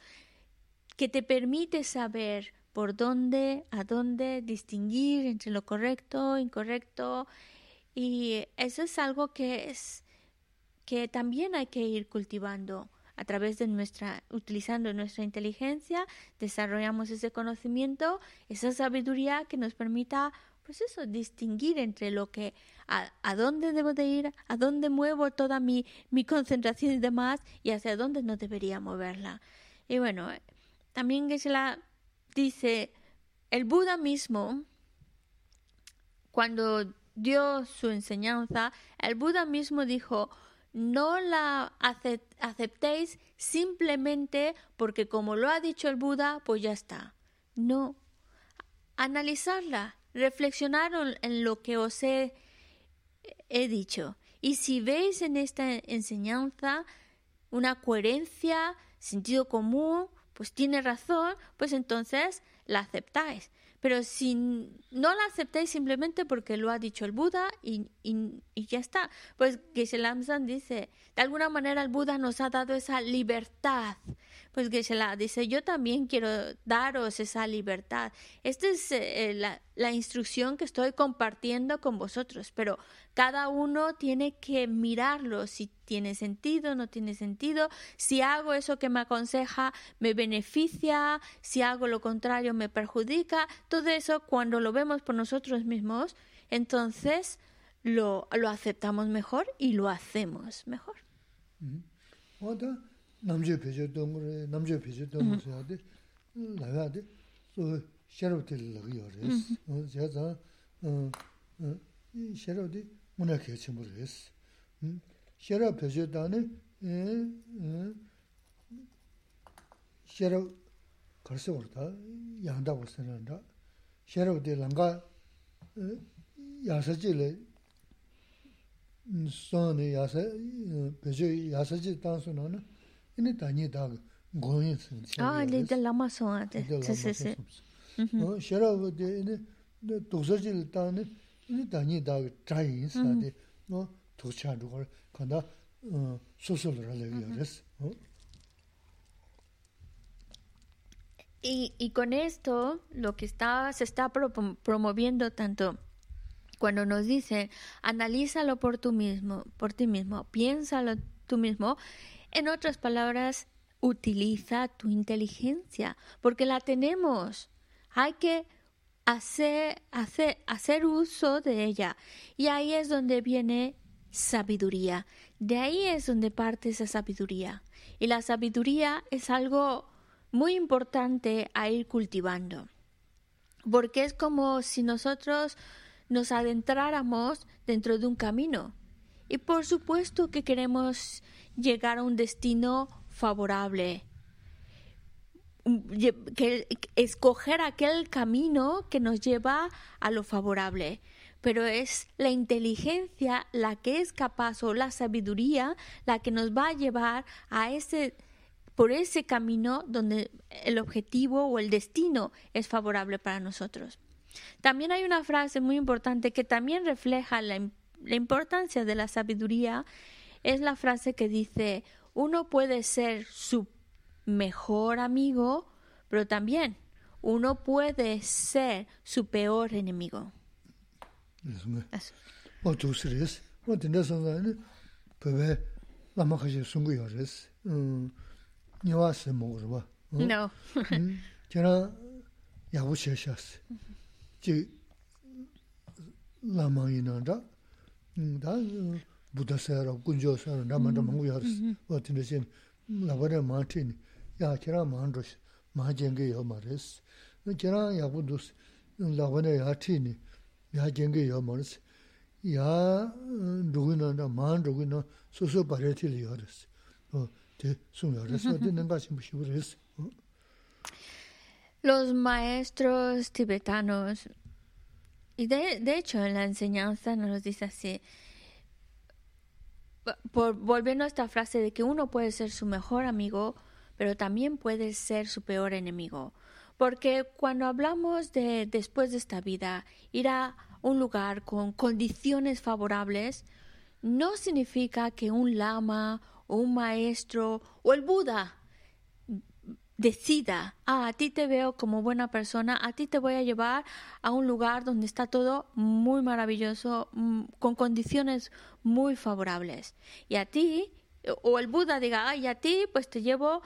[SPEAKER 1] que te permite saber por dónde, a dónde distinguir entre lo correcto, incorrecto. Y eso es algo que es que también hay que ir cultivando a través de nuestra, utilizando nuestra inteligencia, desarrollamos ese conocimiento, esa sabiduría que nos permita pues eso, distinguir entre lo que, a, dónde debo de ir, a dónde muevo toda mi, mi concentración y demás, y hacia dónde no debería moverla. Y bueno, también Geshe-la dice, el Buda mismo, cuando dio su enseñanza, el Buda mismo dijo, no la aceptéis simplemente porque como lo ha dicho el Buda, pues ya está. No, analizarla, reflexionar en lo que os he, dicho Y si veis en esta enseñanza una coherencia, sentido común, pues tiene razón, pues entonces la aceptáis. Pero si no la aceptáis simplemente porque lo ha dicho el Buda y, ya está, pues Geshe Lamsan dice, de alguna manera el Buda nos ha dado esa libertad. Pues Geshe dice, yo también quiero daros esa libertad. Esta es eh, la, instrucción que estoy compartiendo con vosotros, pero cada uno tiene que mirarlo si tiene sentido, no tiene sentido, si hago eso que me aconseja, me beneficia, si hago lo contrario, me perjudica. Todo eso, cuando lo vemos por nosotros mismos, entonces lo, lo aceptamos mejor y lo hacemos mejor.
[SPEAKER 2] 문에 개치 모르겠어. 음. 셔러 표시다네. 에. 셔러 걸서 오르다. 양다고 쓰는다. 셔러데 랑가 야서지래. 손에 야서 표시 야서지 단수는
[SPEAKER 1] Ini tanyi daga goyin sin Ah, lida
[SPEAKER 2] lama son ade, si si si. Mhm. Oh, Shara wade ini duksar jili tani, ini tanyi daga chayin sin ade, mhm. no oh, tukchan dhukar, kanda uh, susul rala yares. Mhm. Oh.
[SPEAKER 1] Y, y con esto, lo que está, se está promoviendo tanto cuando nos dice, analízalo por tú mismo, por ti mismo, piénsalo tú mismo, en otras palabras, utiliza tu inteligencia, porque la tenemos. Hay que hacer, hacer, hacer uso de ella. Y ahí es donde viene sabiduría. De ahí es donde parte esa sabiduría. Y la sabiduría es algo muy importante a ir cultivando. Porque es como si nosotros nos adentráramos dentro de un camino. Y por supuesto que queremos llegar a un destino favorable, que, escoger aquel camino que nos lleva a lo favorable. Pero es la inteligencia la que es capaz o la sabiduría la que nos va a llevar a ese por ese camino donde el objetivo o el destino es favorable para nosotros. También hay una frase muy importante que también refleja la, la importancia de la sabiduría, es la frase que dice, uno puede ser su mejor amigo, pero también uno puede ser su peor enemigo.
[SPEAKER 2] Eso. 다 부다세라 군조세라 나만다 망고 야르스 어떤데 신 나바레 마틴 야 제라 만도스 마젠게 요 마레스 너 제라 야부두스 나바네 야티니 야 젠게 요 마레스 야 누구나 만 누구나 소소 바레티리 요르스 어데 숨요르스 어.디는 가시 무시브레스
[SPEAKER 1] Los maestros tibetanos y de, de hecho en la enseñanza nos dice así, por, volviendo a esta frase de que uno puede ser su mejor amigo, pero también puede ser su peor enemigo. Porque cuando hablamos de después de esta vida, ir a un lugar con condiciones favorables, no significa que un lama o un maestro o el Buda decida, ah, a ti te veo como buena persona, a ti te voy a llevar a un lugar donde está todo muy maravilloso, mm, con condiciones muy favorables. Y a ti, o el Buda diga, ay, a ti pues te llevo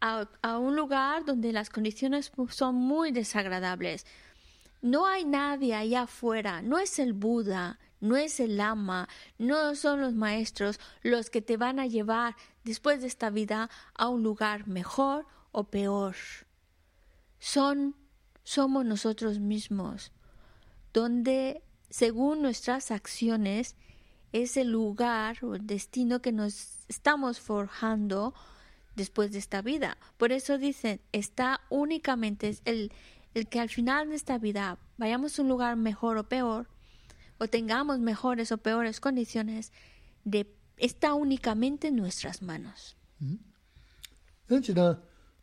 [SPEAKER 1] a, un lugar donde las condiciones son muy desagradables. No hay nadie allá afuera, no es el Buda, no es el Lama, no son los maestros los que te van a llevar después de esta vida a un lugar mejor o peor. Son, somos nosotros mismos, donde según nuestras acciones es el lugar o el destino que nos estamos forjando después de esta vida. Por eso dicen, está únicamente el, el que al final de esta vida vayamos a un lugar mejor o peor, o tengamos mejores o peores condiciones, de, está únicamente en nuestras manos.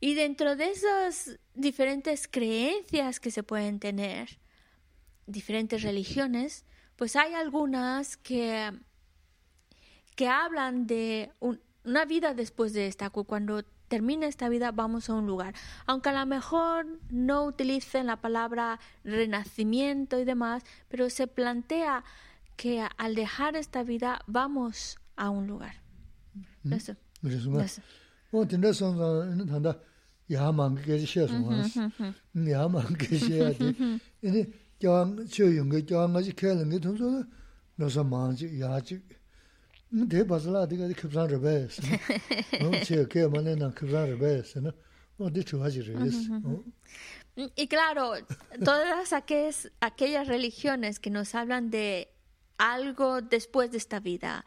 [SPEAKER 1] Y dentro de esas diferentes creencias que se pueden tener, diferentes religiones, pues hay algunas que, que hablan de una vida después de esta, cuando termina esta vida vamos a un lugar. Aunque a lo mejor no utilicen la palabra renacimiento y demás, pero se plantea que al dejar esta vida vamos a un lugar. Eso. Y claro, todas aquellas, aquellas religiones que nos hablan de algo después de esta vida,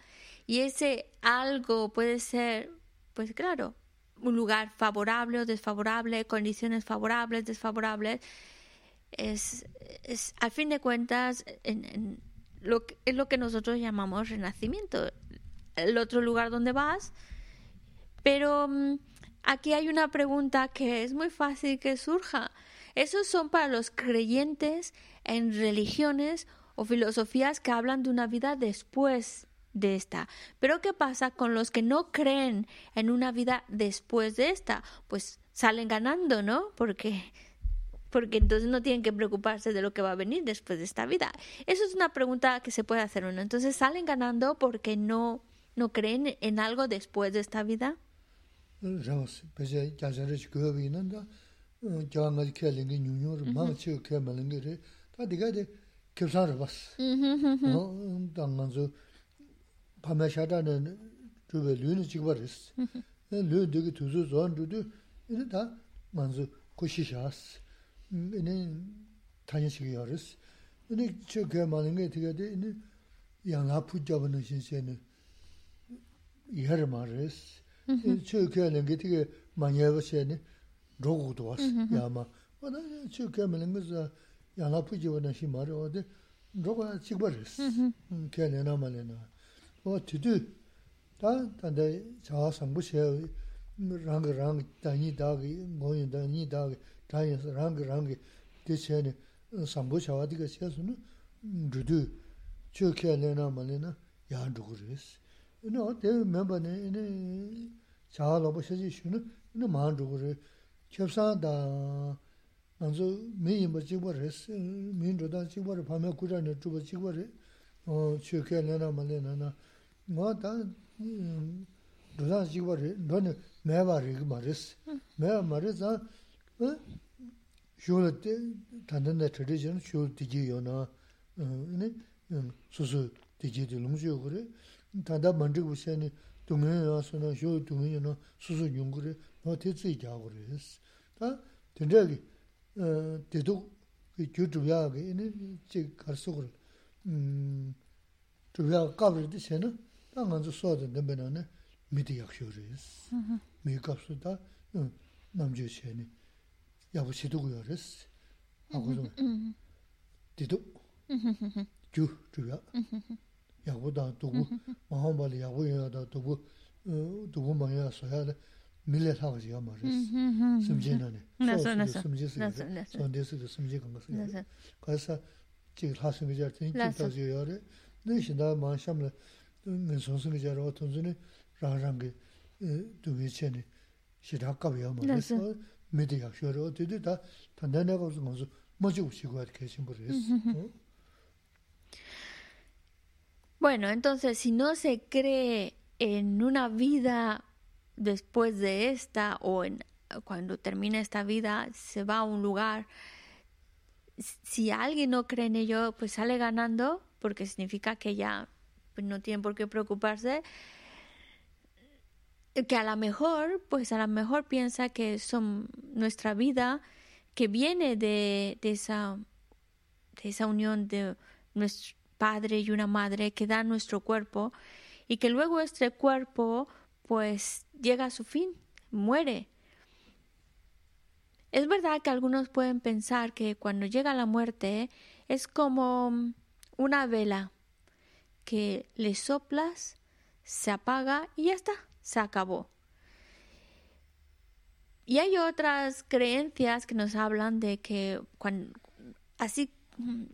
[SPEAKER 1] y ese algo puede ser, pues claro, un lugar favorable o desfavorable, condiciones favorables, desfavorables, es, es al fin de cuentas en, lo que, es lo que nosotros llamamos renacimiento el otro lugar donde vas. Pero mm, aquí hay una pregunta que es muy fácil que surja. Esos son para los creyentes en religiones o filosofías que hablan de una vida después de esta. Pero ¿qué pasa con los que no creen en una vida después de esta? Pues salen ganando, ¿no? Porque porque entonces no tienen que preocuparse de lo que va a venir después de esta vida. Eso es una pregunta que se puede hacer uno. Entonces salen ganando porque no ¿No creen en algo después de esta vida?
[SPEAKER 2] 이해를 말했어. 최근에 그게 많이 해보세요. 로고도 왔어. 야마. 어나 최근에 무슨 야나푸지보다 심하려 어디 로고 찍버렸어. 음 걔네나 말이나. o tudu, ta tanda chawa sambu shaya, rangi rangi, danyi dagi, ngoyi danyi dagi, danyi rangi rangi, di shaya ni sambu chawa diga shaya sunu, dudu, chio kya lena ma lena, yaa dhugu res. Ina o dewa memba ni, ina chawa lobo shaji shunu, ina maa dhugu res. Kyabsaan da, anzu min yinba chigwa res, min dhudan chigwa res, pamya kuja ni chigwa res, chio kya lena ma lena na, ngā tā dhūsā shīkwa rī, dhōni mēwā rī kī mā rīs. Mēwā mā rīs tā shūla tāntāndā tīrī shīna shūla tīkī yō na sūsū tīkī tī lōng shū yō kī rī. Tāndā māntik bū shēni tūngi yō sō na shūla tūngi yō na sūsū yōng kī rī, mā tī tsī kia kī rīs. Tā tīndrā kī tītūk kī gyū tūbyā kī, chī kār sū kī rī. Tūbyā kāp rī tī shēna 다 먼저 소도 되면은 미디 약쇼리스. 메이크업스다. 남주 체니. 야부시도 고요레스. 하고도 디도. 주 주야. 야보다 도고 마음발이 야보야다 도고 도고 마야 소야 밀레 사고지 야 말레스 심지나네. 나서 나서. 나서 나서. 선데스도 심지 건가서. 가서 지금 하시는 게 제일 진짜 좋아요. 네 신다 마샴을 rā yā mā tā, sō ngā sō, mā guā rī mbō.
[SPEAKER 1] Bueno, entonces si no se cree en una vida después de esta o en cuando termina esta vida se va a un lugar, si alguien no cree en ello, pues sale ganando porque significa que ya pues no tienen por qué preocuparse. Que a lo mejor, pues a lo mejor piensa que son nuestra vida que viene de, de esa, de esa unión de nuestro padre y una madre que da nuestro cuerpo y que luego este cuerpo pues llega a su fin, muere. Es verdad que algunos pueden pensar que cuando llega la muerte es como una vela que le soplas, se apaga y ya está, se acabó. Y hay otras creencias que nos hablan de que cuando, así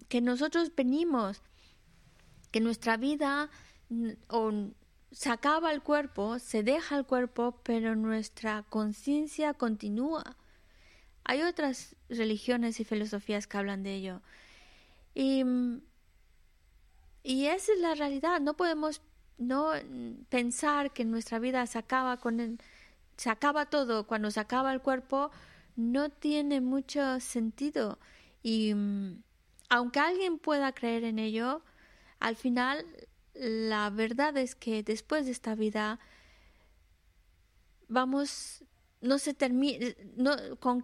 [SPEAKER 1] que nosotros venimos, que nuestra vida se acaba el cuerpo, se deja el cuerpo, pero nuestra conciencia continúa. Hay otras religiones y filosofías que hablan de ello. Y, y esa es la realidad. No podemos no pensar que nuestra vida se acaba con el, se acaba todo cuando se acaba el cuerpo. No tiene mucho sentido. Y aunque alguien pueda creer en ello, al final la verdad es que después de esta vida vamos no se termina no con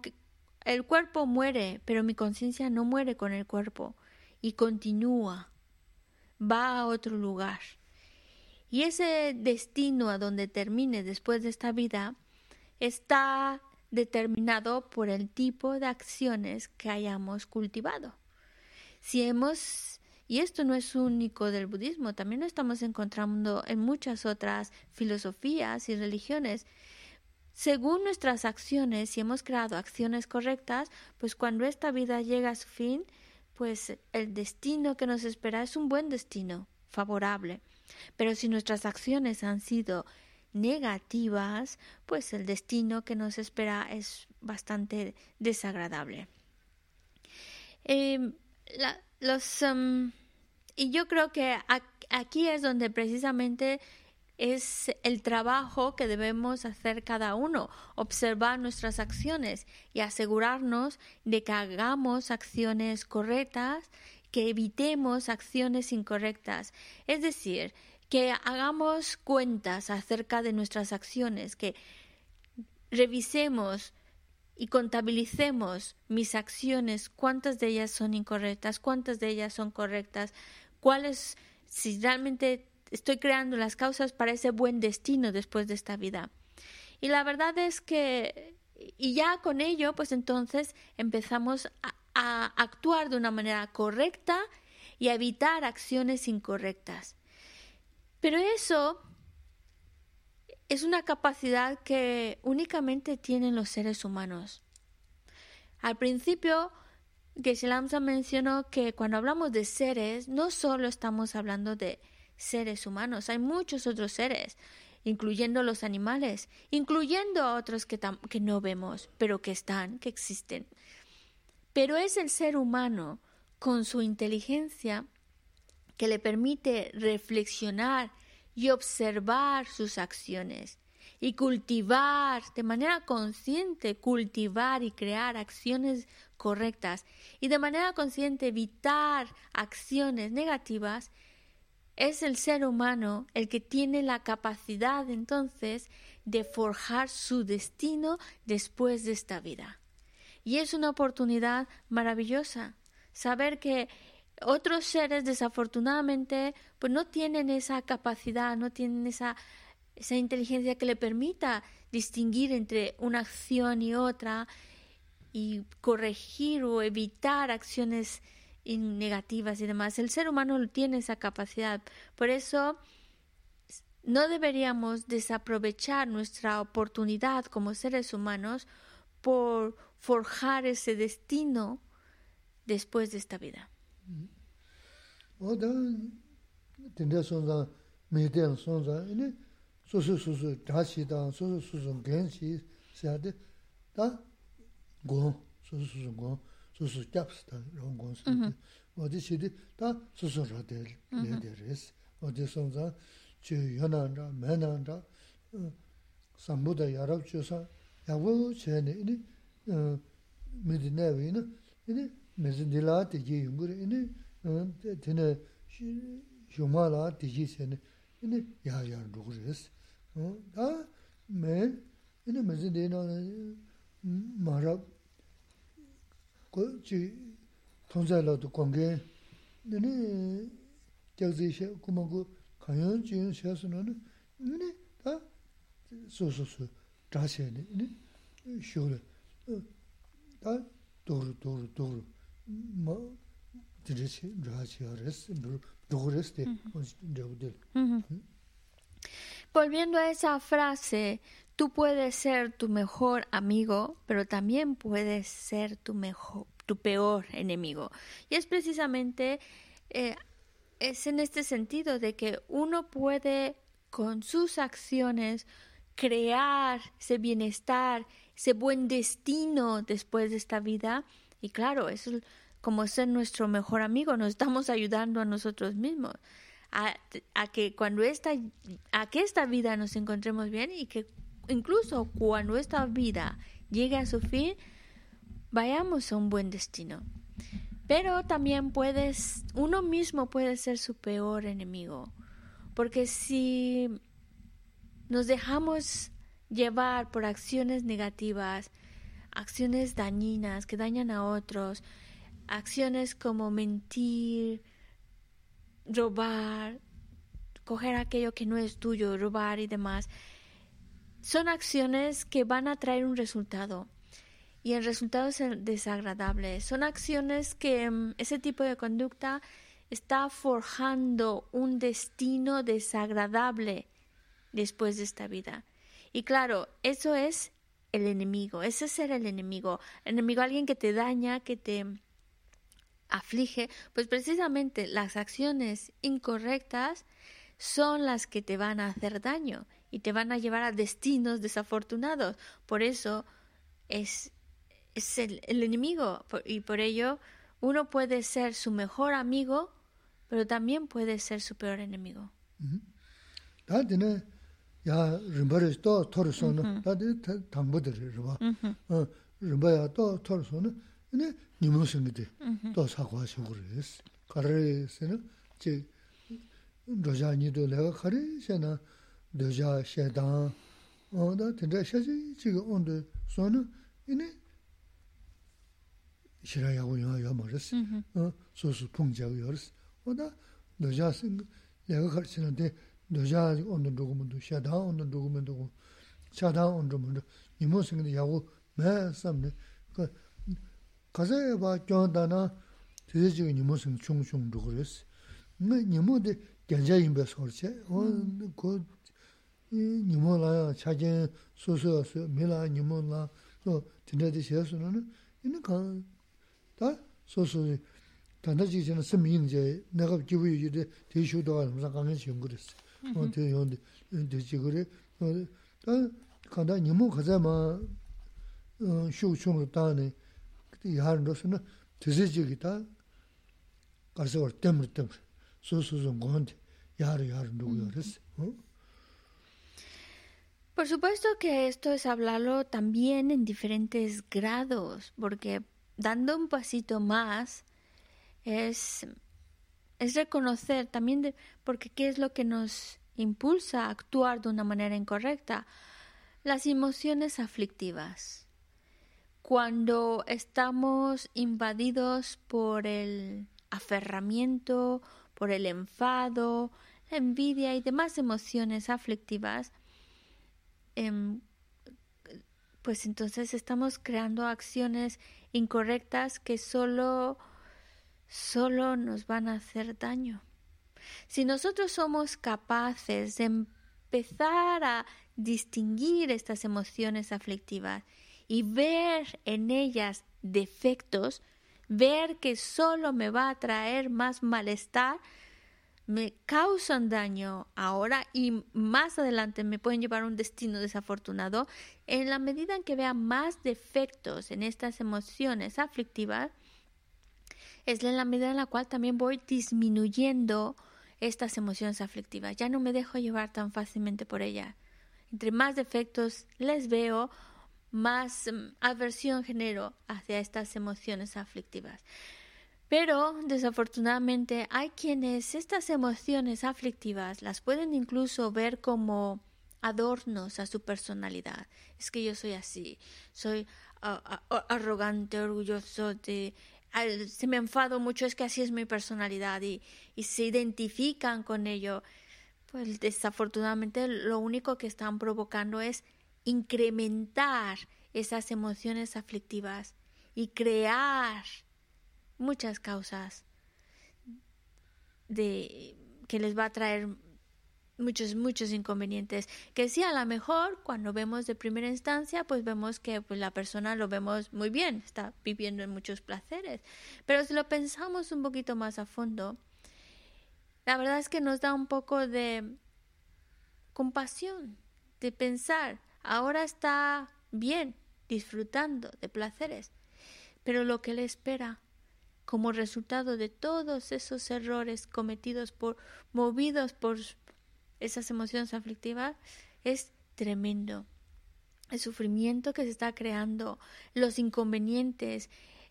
[SPEAKER 1] el cuerpo muere pero mi conciencia no muere con el cuerpo y continúa va a otro lugar y ese destino a donde termine después de esta vida está determinado por el tipo de acciones que hayamos cultivado si hemos y esto no es único del budismo, también lo estamos encontrando en muchas otras filosofías y religiones. Según nuestras acciones, si hemos creado acciones correctas, pues cuando esta vida llega a su fin, pues el destino que nos espera es un buen destino, favorable. Pero si nuestras acciones han sido negativas, pues el destino que nos espera es bastante desagradable. Eh, los, um, y yo creo que aquí es donde precisamente es el trabajo que debemos hacer cada uno, observar nuestras acciones y asegurarnos de que hagamos acciones correctas, que evitemos acciones incorrectas. Es decir, que hagamos cuentas acerca de nuestras acciones, que revisemos y contabilicemos mis acciones, cuántas de ellas son incorrectas, cuántas de ellas son correctas, cuáles, si realmente estoy creando las causas para ese buen destino después de esta vida. Y la verdad es que, y ya con ello, pues entonces empezamos a, actuar de una manera correcta y a evitar acciones incorrectas. Pero eso es una capacidad que únicamente tienen los seres humanos. Al principio, Geshe mencionó que cuando hablamos de seres, no solo estamos hablando de seres humanos, hay muchos otros seres, incluyendo los animales, incluyendo a otros que, que no vemos, pero que están, que existen. Pero es el ser humano, con su inteligencia, que le permite reflexionar y observar sus acciones y cultivar de manera consciente, cultivar y crear acciones correctas y de manera consciente evitar acciones negativas, es el ser humano el que tiene la capacidad entonces de forjar su destino después de esta vida. Y es una oportunidad maravillosa saber que otros seres desafortunadamente pues no tienen esa capacidad, no tienen esa, esa inteligencia que le permita distinguir entre una acción y otra y corregir o evitar acciones negativas y demás. El ser humano tiene esa capacidad. Por eso no deberíamos desaprovechar nuestra oportunidad como seres humanos por forjar ese destino después de esta vida.
[SPEAKER 2] 수수 잡스다 이런 건스 어디 시디 다 수수로 될 내데레스 어디 선자 주 연한다 매난다 sambuda yarab chusa yabu chayani ini midinawi ini ini mezindila tiji yunguri ini tene shumala tiji chayani ini yayar dhukuris da me ini mezindila marab 그 지, 통자라도 공개, 너네, 격지시, 구멍구, 강연지인 시에서는, 너네, 다, 소소소, 자세네, 너네, 쇼래, 다, 도르, 도르, 도르, 뭐, 드르시, 라시아레스, 도르스데, 오지, 데우들.
[SPEAKER 1] Volviendo a esa frase, tú puedes ser tu mejor amigo, pero también puedes ser tu mejor, tu peor enemigo. Y es precisamente eh, es en este sentido de que uno puede con sus acciones crear ese bienestar, ese buen destino después de esta vida. Y claro, eso es como ser nuestro mejor amigo, nos estamos ayudando a nosotros mismos. A, que cuando esta, a que esta vida nos encontremos bien y que incluso cuando esta vida llegue a su fin, vayamos a un buen destino. Pero también puedes, uno mismo puede ser su peor enemigo, porque si nos dejamos llevar por acciones negativas, acciones dañinas que dañan a otros, acciones como mentir, robar, coger aquello que no es tuyo, robar y demás, son acciones que van a traer un resultado. Y el resultado es desagradable. Son acciones que mm, ese tipo de conducta está forjando un destino desagradable después de esta vida. Y claro, eso es el enemigo, ese es ser el enemigo. El enemigo, alguien que te daña, que te aflige, pues precisamente las acciones incorrectas son las que te van a hacer daño y te van a llevar a destinos desafortunados. Por eso es, es el, enemigo y por ello uno puede ser su mejor amigo, pero también puede ser su peor enemigo.
[SPEAKER 2] 네 니모스미데 또 사과하시고 그랬어. 가르세는 제 로자니도 내가 가르세나 로자 셰다 어다 된다 셰지 지금 온데 손은 이네 싫어야고 영화 말했어. 어 소수 통제하고 열었어. 어다 로자 생 내가 가르치는 dōjā shēdāng, āndā tēndā shēchī chīgā āndā sōnā, inī shirā yāgu yā yā mā rīs, mm-hmm. sō sū pōng jāgu yā rīs, āndā dōjā sīng, yāgā khār chīnā tē dōjā āndā dōgu mūndu, shēdāng āndā dōgu mūndu, shēdāng āndā mūndu, nīmō sīng dā yāgu mē sām nē, kāsā yā bā kyōng dā nā, tēzē chīgā nīmō sīng chōng chōng dōgu rīs, nīmō dē gyāngyā yīmbā sōr chē, nimo la chajen susu su, mi la nimo la so tinda di xie su nana, ini ka ta susu tanda chi chana sim yin je, nagab jibu yu jide di shu dawa namsa kangen chi yungu resi, di yung di chi guri, ta kanda nimo kaza ma shu chung ta ni yaharan do su na tizi chi ki ta karsa war temri temri, susu su ngon di yaharan yaharan dugu yu resi.
[SPEAKER 1] Por supuesto que esto es hablarlo también en diferentes grados, porque dando un pasito más es, es reconocer también, porque qué es lo que nos impulsa a actuar de una manera incorrecta, las emociones aflictivas. Cuando estamos invadidos por el aferramiento, por el enfado, la envidia y demás emociones aflictivas, em, pues entonces estamos creando acciones incorrectas que solo, solo nos van a hacer daño. Si nosotros somos capaces de empezar a distinguir estas emociones aflictivas y ver en ellas defectos, ver que solo me va a traer más malestar, me causan daño ahora y más adelante me pueden llevar a un destino desafortunado, en la medida en que vea más defectos en estas emociones aflictivas, es en la medida en la cual también voy disminuyendo estas emociones aflictivas. Ya no me dejo llevar tan fácilmente por ellas. Entre más defectos les veo, más mm, aversión genero hacia estas emociones aflictivas. Pero desafortunadamente hay quienes estas emociones aflictivas las pueden incluso ver como adornos a su personalidad. Es que yo soy así, soy arrogante, orgulloso, de, se me enfado mucho, es que así es mi personalidad y, y se identifican con ello. Pues desafortunadamente lo único que están provocando es incrementar esas emociones aflictivas y crear muchas causas de que les va a traer muchos muchos inconvenientes. Que sí a lo mejor cuando vemos de primera instancia pues vemos que pues la persona lo vemos muy bien está viviendo en muchos placeres. Pero si lo pensamos un poquito más a fondo la verdad es que nos da un poco de compasión de pensar ahora está bien disfrutando de placeres pero lo que le espera como resultado de todos esos errores cometidos por movidos por esas emociones aflictivas es tremendo. El sufrimiento que se está creando, los inconvenientes,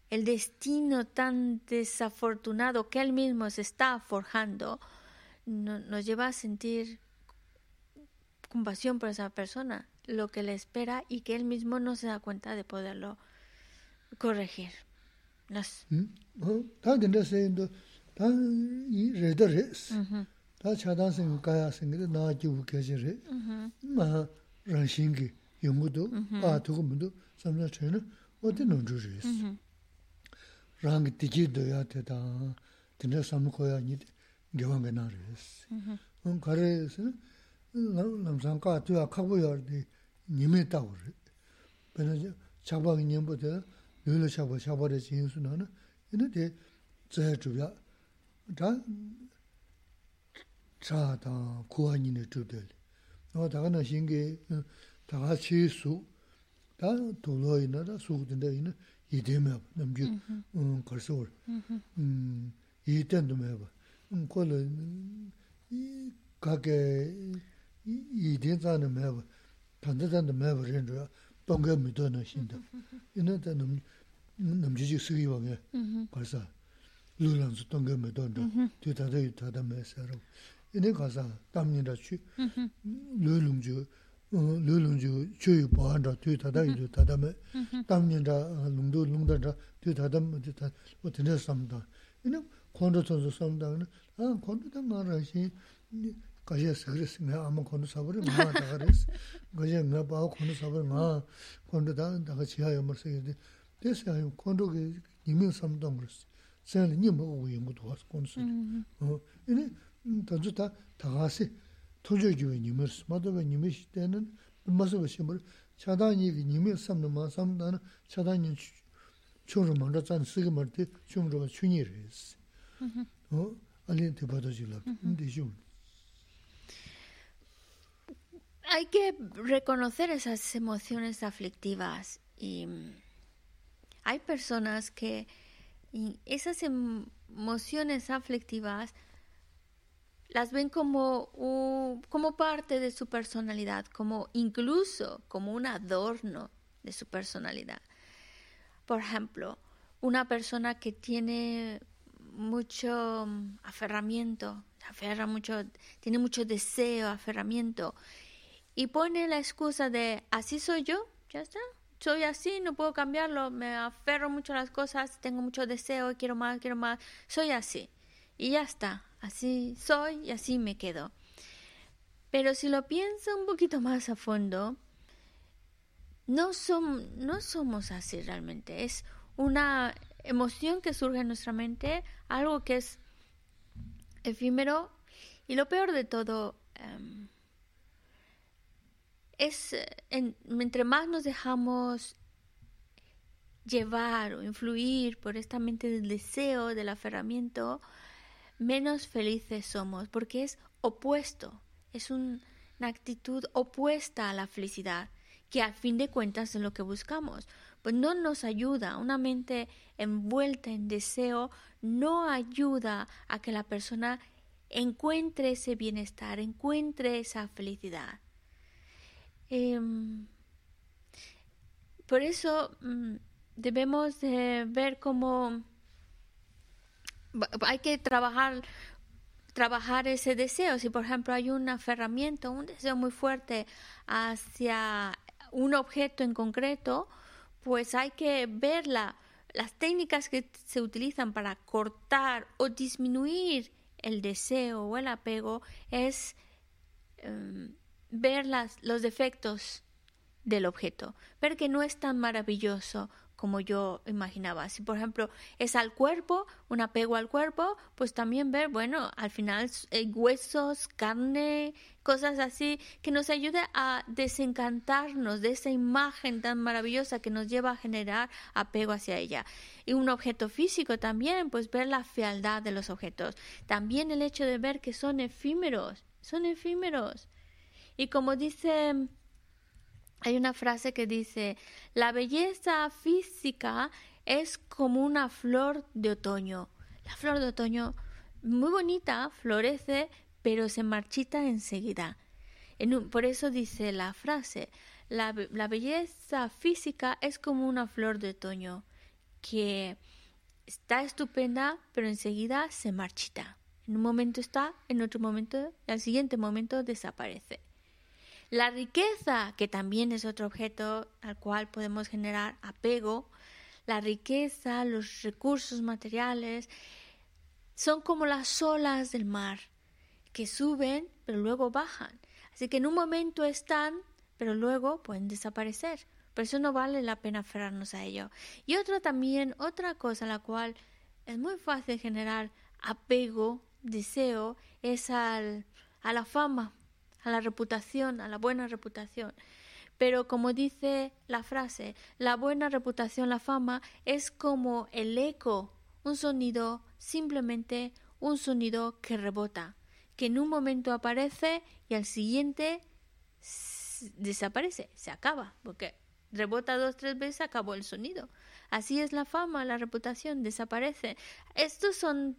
[SPEAKER 1] el destino tan desafortunado que él mismo se está forjando, nos lleva a sentir compasión por esa persona, lo que le espera y que él mismo no se da cuenta de poderlo corregir.
[SPEAKER 2] 라스 다 근데 세인도 다 레더레스 다 차단생 가야 생기도 나지고 계시래 마 런신기 용무도 아 두고문도 삼나 전에 어디 놓주리스 랑 디지도야 되다 근데 삼고야 니 겨왕게 나리스 음 가래스 남상가 뒤와 카고야디 님에 따오래 그래서 작박이 님부터 lula shaba shaba re chi yinsu na na, ina de zaya chubya, dha cha dang kuwa nina chubya li. Nga daga na shingi, daga chi su, dha dolo ina, dha su dinda ina, ide meba, namju mm-hmm. mm, karsa war, mm-hmm. mm, iden du meba. Mm, Kola, kage iden zana meba, tanda zana meba rinruya, donga mido na shinda. Mm-hmm. Ina dha namju, tō na xīndā. Yī na tā nam jū jī sī kī bā ngē, kār sā, lū lāng sū tōng kē mī tō rā, tū tā tā yī tā tā mē sā rā. ine kaza tamnira chu lu lung ju lu lung ju chu yu baan ra tu tada yu tu tada me tamnira lung du lung da ra tu tada me tu tada o tene samda ine kondo tonso samda ine a kondo ta nga ra xin kaja sikri si nga ama kondo sabari nga daga res kaja nga baa kondo sabari nga kondo ta daga chiya yu mar sikri desi ayo kondo ki nimi samda nga res sayali nima ugu yungu tuwa kondo sikri ine 단주 다 다가시 토조 교의 님을 마도가 님이 때는 마서가 심을 차단이 님이 삼는 마 삼다는 차단이 초로 먼저 잔 쓰게 말때 좀으로 춘이를 했어. 어? 아니 대바도지라. 근데 좀
[SPEAKER 1] Hay que reconocer esas emociones aflictivas y hay personas que esas emociones aflictivas las ven como, como parte de su personalidad, como incluso como un adorno de su personalidad. Por ejemplo, una persona que tiene mucho aferramiento, aferra mucho, tiene mucho deseo, aferramiento, y pone la excusa de así soy yo, ya está, soy así, no puedo cambiarlo, me aferro mucho a las cosas, tengo mucho deseo, quiero más, quiero más, soy así, y ya está, así soy y así me quedo. Pero si lo pienso un poquito más a fondo, no, somos así realmente. Es una emoción que surge en nuestra mente, algo que es efímero y lo peor de todo em, es entre más nos dejamos llevar o influir por esta mente del deseo, del aferramiento, menos felices somos, porque es opuesto, es una actitud opuesta a la felicidad, que a fin de cuentas es lo que buscamos. Pues no nos ayuda, una mente envuelta en deseo no ayuda a que la persona encuentre ese bienestar, encuentre esa felicidad. Em, por eso mm, debemos de ver cómo hay que trabajar trabajar ese deseo. Si, por ejemplo, hay un aferramiento, un deseo muy fuerte hacia un objeto en concreto, pues hay que ver las técnicas que se utilizan para cortar o disminuir el deseo o el apego es em, ver las, los defectos del objeto, ver que no es tan maravilloso como yo imaginaba. Si, por ejemplo, es al cuerpo, un apego al cuerpo, pues también ver, bueno, al final hay huesos, carne, cosas así, que nos ayude a desencantarnos de esa imagen tan maravillosa que nos lleva a generar apego hacia ella. Y un objeto físico también, pues ver la fealdad de los objetos. También el hecho de ver que son efímeros, son efímeros. Y como dice hay una frase que dice, la belleza física es como una flor de otoño. La flor de otoño, muy bonita, florece, pero se marchita enseguida. por eso dice la frase, la, la belleza física es como una flor de otoño, que está estupenda, pero enseguida se marchita. En un momento está, en otro momento, al siguiente momento desaparece. La riqueza, que también es otro objeto al cual podemos generar apego, la riqueza, los recursos materiales, son como las olas del mar, que suben pero luego bajan. Así que en un momento están, pero luego pueden desaparecer. Por eso no vale la pena aferrarnos a ello. Y otra también, otra cosa a la cual es muy fácil generar apego, deseo, es al, a la fama, a la reputación, a la buena reputación. Pero como dice la frase, la buena reputación, la fama, es como el eco, un sonido, simplemente un sonido que rebota, que en un momento aparece y al siguiente desaparece, se acaba, porque rebota dos, tres veces, acabó el sonido. Así es la fama, la reputación, desaparece. Estos son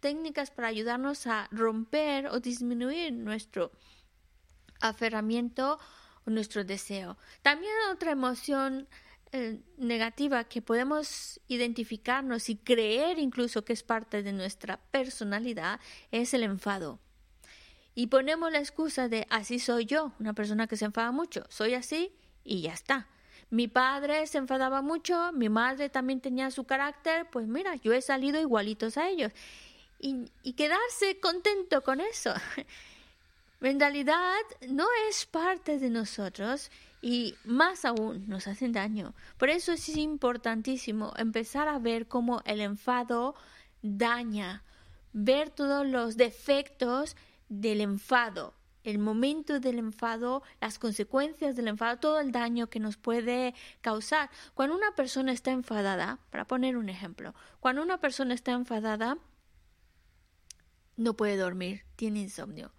[SPEAKER 1] técnicas para ayudarnos a romper o disminuir nuestro aferramiento o nuestro deseo. También otra emoción eh, negativa que podemos identificarnos y creer incluso que es parte de nuestra personalidad es el enfado. Y ponemos la excusa de así soy yo, una persona que se enfada mucho, soy así y ya está. Mi padre se enfadaba mucho, mi madre también tenía su carácter, pues mira, yo he salido igualitos a ellos. Y, y quedarse contento con eso. en realidad no es parte de nosotros y más aún nos hacen daño. Por eso es importantísimo empezar a ver cómo el enfado daña, ver todos los defectos del enfado, el momento del enfado, las consecuencias del enfado, todo el daño que nos puede causar. Cuando una persona está enfadada, para poner un ejemplo, cuando una persona está enfadada, no puede dormir, tiene insomnio.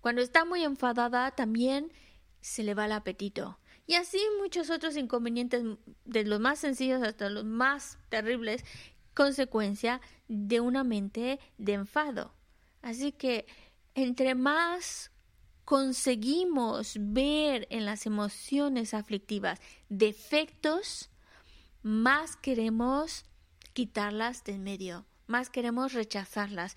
[SPEAKER 1] Cuando está muy enfadada también se le va el apetito. Y así muchos otros inconvenientes, de los más sencillos hasta los más terribles, consecuencia de una mente de enfado. Así que entre más conseguimos ver en las emociones aflictivas defectos, más queremos quitarlas del medio, más queremos rechazarlas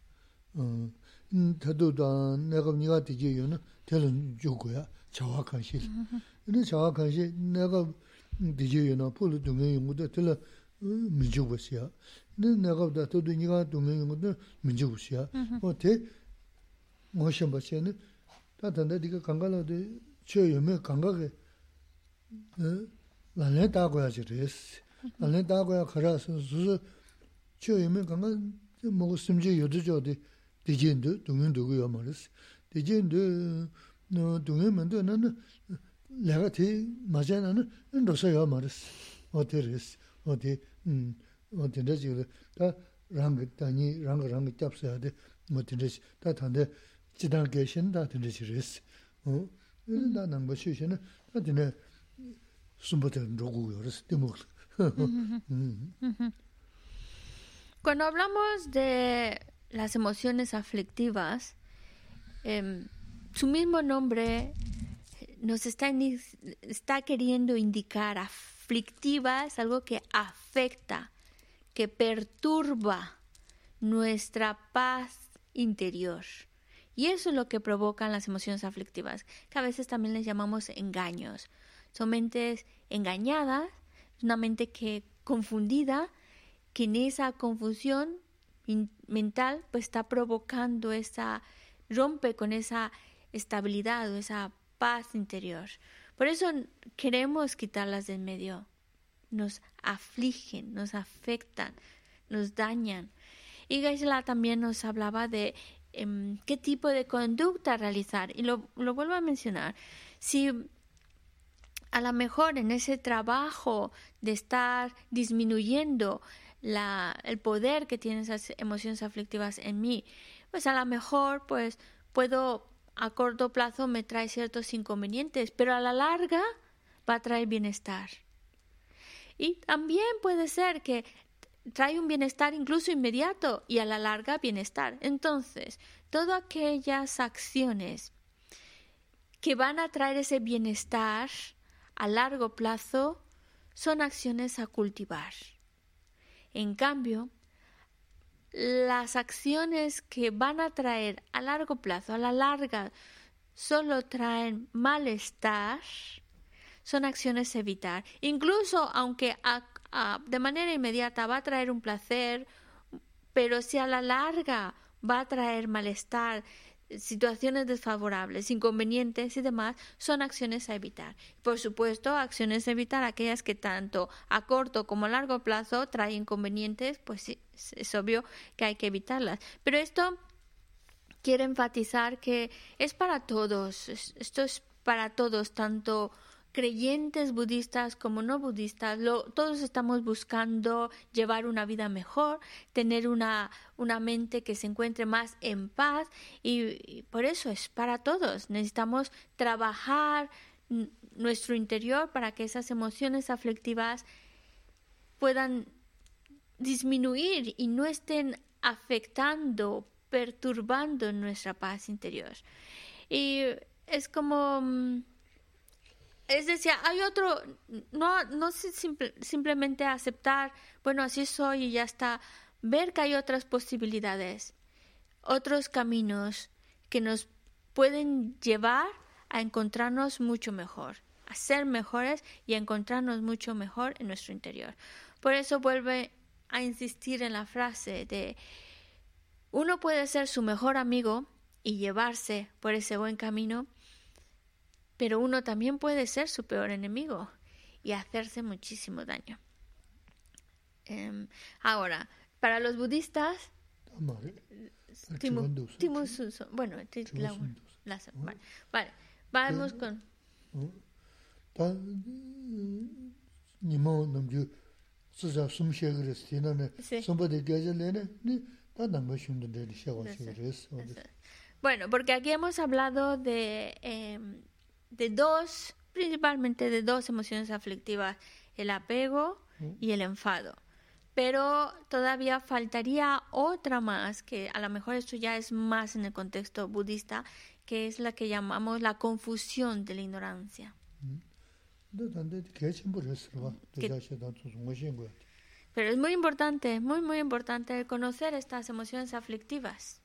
[SPEAKER 2] 주고야 지다 tato da nega niga digi yu na tela yugo ya chawa kanshi. Ina chawa kanshi nega digi yu na polo dunga yungu da tela mi yugo siya. Ina nega da tato niga dunga yungu da mi yugo siya. O te ngo shenpa siya na ta tanda diga kanga la de chiyo yume kanga ge lanlen da goya ji res. Lanlen da goya kara su su chiyo yume kanga mogo simji yudu jo di 디진도 동윤도 그 말이스 디진도 너 동윤면도 나는 내가 티 맞아나는 인도서야 말이스 어디르스 어디 음 어디다 지금 다 rāngi tāñi, rāngi rāngi kyab sayādi mō tīndirishī, tā tāndi jidāng gāishīn tā tīndirishī rīsī. Tā nāngba shūshī na, tā tīne sūmbu tā rōgu yō rīsī, tī mūgli.
[SPEAKER 1] Cuando hablamos de las emociones aflictivas, eh, su mismo nombre nos está, está queriendo indicar aflictiva es algo que afecta, que perturba nuestra paz interior. Y eso es lo que provocan las emociones aflictivas, que a veces también les llamamos engaños. Son mentes engañadas, una mente que confundida, que en esa confusión mental pues está provocando esa rompe con esa estabilidad o esa paz interior. Por eso queremos quitarlas del medio. Nos afligen, nos afectan, nos dañan. Y Gaisla también nos hablaba de em, qué tipo de conducta realizar. Y lo, lo vuelvo a mencionar. Si a lo mejor en ese trabajo de estar disminuyendo la, el poder que tienen esas emociones aflictivas en mí, pues a lo mejor pues puedo a corto plazo me trae ciertos inconvenientes, pero a la larga va a traer bienestar. Y también puede ser que trae un bienestar incluso inmediato y a la larga bienestar. Entonces, todas aquellas acciones que van a traer ese bienestar a largo plazo son acciones a cultivar. En cambio, las acciones que van a traer a largo plazo, a la larga, solo traen malestar, son acciones evitar. Incluso aunque de manera inmediata va a traer un placer, pero si a la larga va a traer malestar, situaciones desfavorables, inconvenientes y demás, son acciones a evitar. Por supuesto, acciones a evitar aquellas que tanto a corto como a largo plazo traen inconvenientes, pues sí, es obvio que hay que evitarlas. Pero esto quiere enfatizar que es para todos, esto es para todos, tanto creyentes budistas como no budistas, todos estamos buscando llevar una vida mejor, tener una, una mente que se encuentre más en paz y, por eso es para todos. Necesitamos trabajar nuestro interior para que esas emociones aflictivas puedan disminuir y no estén afectando, perturbando nuestra paz interior. Y es como mm, es decir, hay otro, no, no simplemente aceptar, bueno, así soy y ya está, ver que hay otras posibilidades, otros caminos que nos pueden llevar a encontrarnos mucho mejor, a ser mejores y a encontrarnos mucho mejor en nuestro interior. Por eso vuelve a insistir en la frase de uno puede ser su mejor amigo y llevarse por ese buen camino, pero uno también puede ser su peor enemigo y hacerse muchísimo daño. Em, ahora, para los budistas, bueno, vale, vamos con... Bueno, porque aquí hemos hablado de em, de dos, principalmente de dos emociones aflictivas, el apego y el enfado. Pero todavía faltaría otra más, que a lo mejor esto ya es más en el contexto budista, que es la que llamamos la confusión de la ignorancia. pero es muy importante, muy, muy importante conocer estas emociones aflictivas.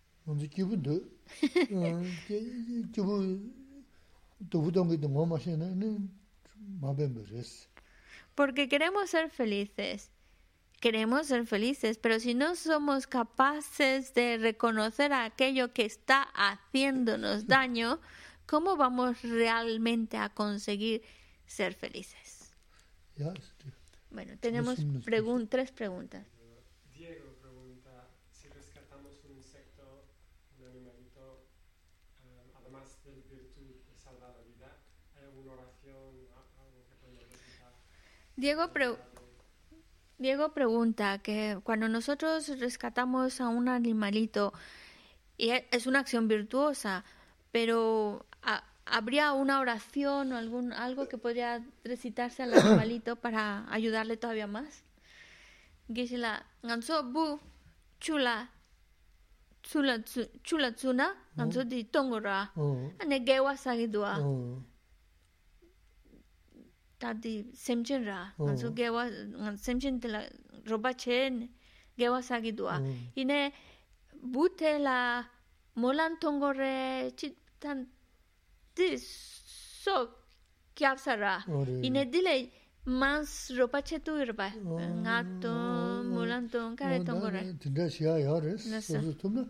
[SPEAKER 1] Porque queremos ser felices. Queremos ser felices, pero si no somos capaces de reconocer aquello que está haciéndonos daño, ¿cómo vamos realmente a conseguir ser felices? Bueno, tenemos tres preguntas. Diego, Diego pregunta que cuando nosotros rescatamos a un animalito, y e- es una acción virtuosa, pero ha- ¿habría una oración o algún, algo que podría recitarse al animalito para ayudarle todavía más? Gisela, nganso bu chula chula tsu- chula tsuna, nganso di tongora,
[SPEAKER 2] 어,
[SPEAKER 1] ane gewa sagidua. 다디 semchen ra. Oh.
[SPEAKER 2] Anzu
[SPEAKER 1] gewa semchen de la roba chen gewa sagi dua. Oh. Ine bute la molan tongore chi
[SPEAKER 2] tan
[SPEAKER 1] di so kyap sara oh, ine dile mans roba che tu irba nga to molan tong kare
[SPEAKER 2] tongore tinda
[SPEAKER 1] shia yares so tumna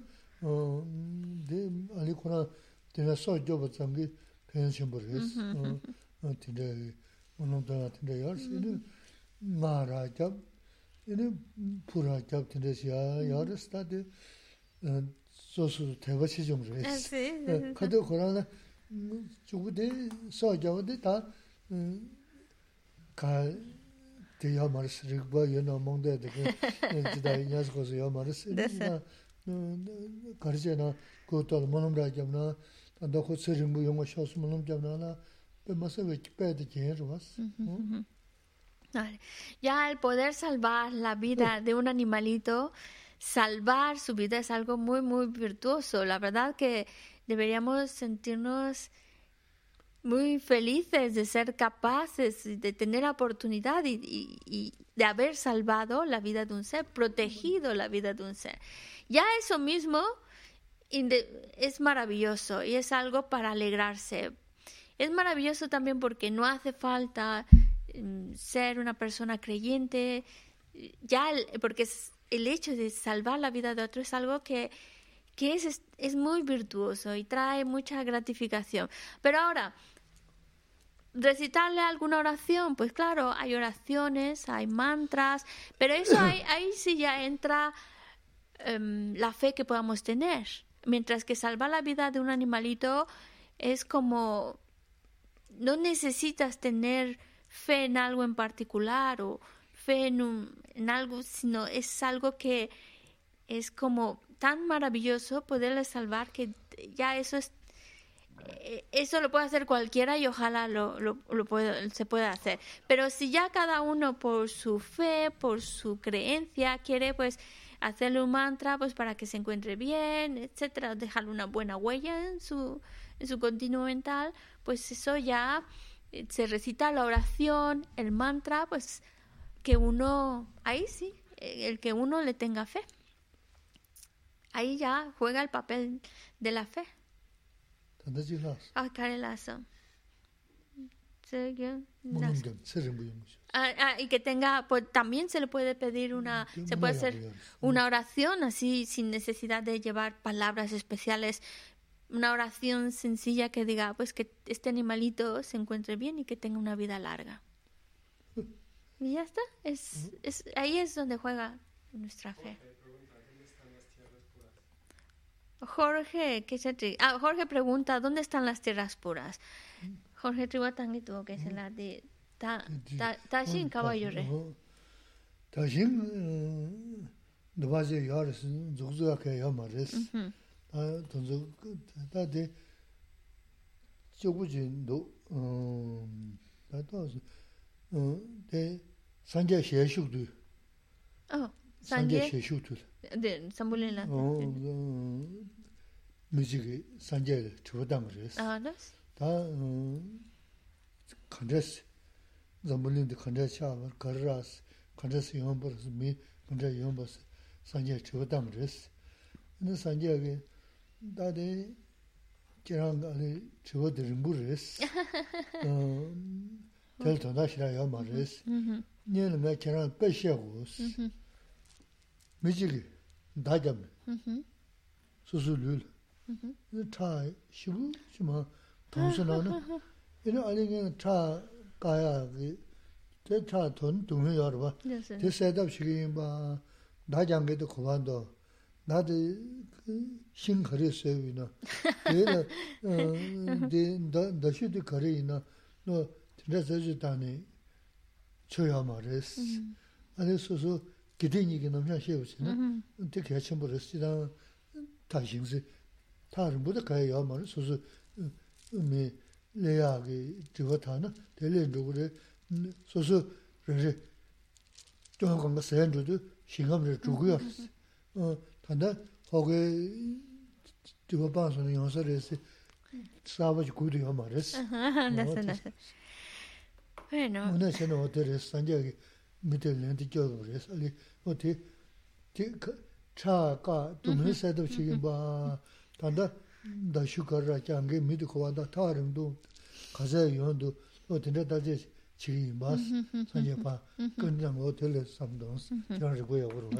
[SPEAKER 1] de ali kona tinda so joba changi pension boris mm-hmm. tinda 바
[SPEAKER 2] 어.
[SPEAKER 1] 나토 몰란 통 카레 통고레
[SPEAKER 2] dindā shiyā yā rēs,
[SPEAKER 1] Nasa.
[SPEAKER 2] sōsō tōmna, dē ālī kōrā dindā sō jōba tsāngi pēyān shimbō rēs, dindā mōnōng tōngā dindā yā rēs, inī ngā rā jāb, inī pū rā jāb dindā shiyā yā rēs, tā dē sōsō tēwa chi jōng rēs.
[SPEAKER 1] 아시
[SPEAKER 2] Kato kōrā na, chūgu dē sō jāba dē tā, kā dē yā mā rēs, rīgbā yā nā mōng dē dē kē, jidā yā sī kōsō yā mā rēs,
[SPEAKER 1] Desa.
[SPEAKER 2] kāri chē na, kō tō rā mōnōm rā jāb na, tā
[SPEAKER 1] Ya el poder salvar la vida de un animalito, salvar su vida es algo muy, muy virtuoso. La verdad que deberíamos sentirnos muy felices de ser capaces de tener la oportunidad y, y- y de haber salvado la vida de un ser, protegido la vida de un ser. Ya eso mismo es maravilloso y es algo para alegrarse. Es maravilloso también porque no hace falta mm, ser una persona creyente, ya porque es- el hecho de salvar la vida de otro es algo que, que es, es, muy virtuoso y trae mucha gratificación. Pero ahora, recitarle alguna oración, pues claro, hay oraciones, hay mantras, pero eso ahí, ahí sí ya entra em, la fe que podamos tener. Mientras que salvar la vida de un animalito es como no necesitas tener fe en algo en particular o fe en, un- en algo, sino es algo que es como tan maravilloso poderle salvar que ya eso es eh, eso lo puede hacer cualquiera y ojalá lo, lo, lo pueda- se pueda hacer. Pero si ya cada uno por su fe, por su creencia, quiere pues hacerle un mantra pues para que se encuentre bien, etcétera, dejarle una buena huella en su, en su continuo mental, pues eso ya eh, se recita la oración, el mantra, pues que uno, ahí sí, eh, el que uno le tenga fe. Ahí ya juega el papel de la fe. Ah. Ah, ah, y que tenga, pues también se le puede pedir una, se puede hacer una oración así sin necesidad de llevar palabras especiales, una oración sencilla que diga, pues que este animalito se encuentre bien y que tenga una vida larga. Y ya está, es, es ahí es donde juega nuestra fe. Jorge, ¿qué se ah, Jorge pregunta, ¿dónde están las tierras puras? Jorge Tribatangi tuvo que ser la de Tashin
[SPEAKER 2] Caballore. Tashin, de base de Yares, Zugzuga que llama. 아 개야 말레스 아 돈저 다데 조구진도 음 나도 어데 산제 셰슈도
[SPEAKER 1] Oh,
[SPEAKER 2] 산제
[SPEAKER 1] sanje
[SPEAKER 2] 셰슈도
[SPEAKER 1] de Sambulila.
[SPEAKER 2] 어 뮤직이 산제 주어담 그랬어
[SPEAKER 1] Ah, ¿no?
[SPEAKER 2] 다 컨데스 zambulindu kanda chaabar, karras, kanda si yombaras, mi kanda yombas, sanje chivatam res. Ina sanje agi, 다데 지랑가리 저거들 림부레스 어 델토 다시라요 마레스 녀는 내 지랑 빼셔고스 미지기 다점 수수룰
[SPEAKER 1] 타 시부
[SPEAKER 2] 시마 동선하는 이런 아니게 차 가야 대차 돈 동해 여러 봐 대세답 시기 봐 다장게도 고반도 Te sedab shigi ba, da jangi de kubando, na de shing kari sewi na. Te la, de da shu de kari na, no, tira zaji tani choya ma res. 아니 소소 기대니게 너무 쉬우시네. 되게 첨부 레시다 다신스 다른 모두 가야 말 소소 미 레야게 저거다나 델레 누구래 소소 그래 좀 건가 세는데도 신감을 주고요. 어 단다 거기 저거 봐서는 영서에서 사바지 구도요 말했어.
[SPEAKER 1] 나서 나서. Bueno.
[SPEAKER 2] Una se no te sanje que me te le de yo de sali o te te cha ka tu me se do chi ba ta da da shu ka ra cha nge mi de ko wa da ta ren do ka se yo do o te da je chi ba sanje pa con ya mo te le sam do yo re go ya go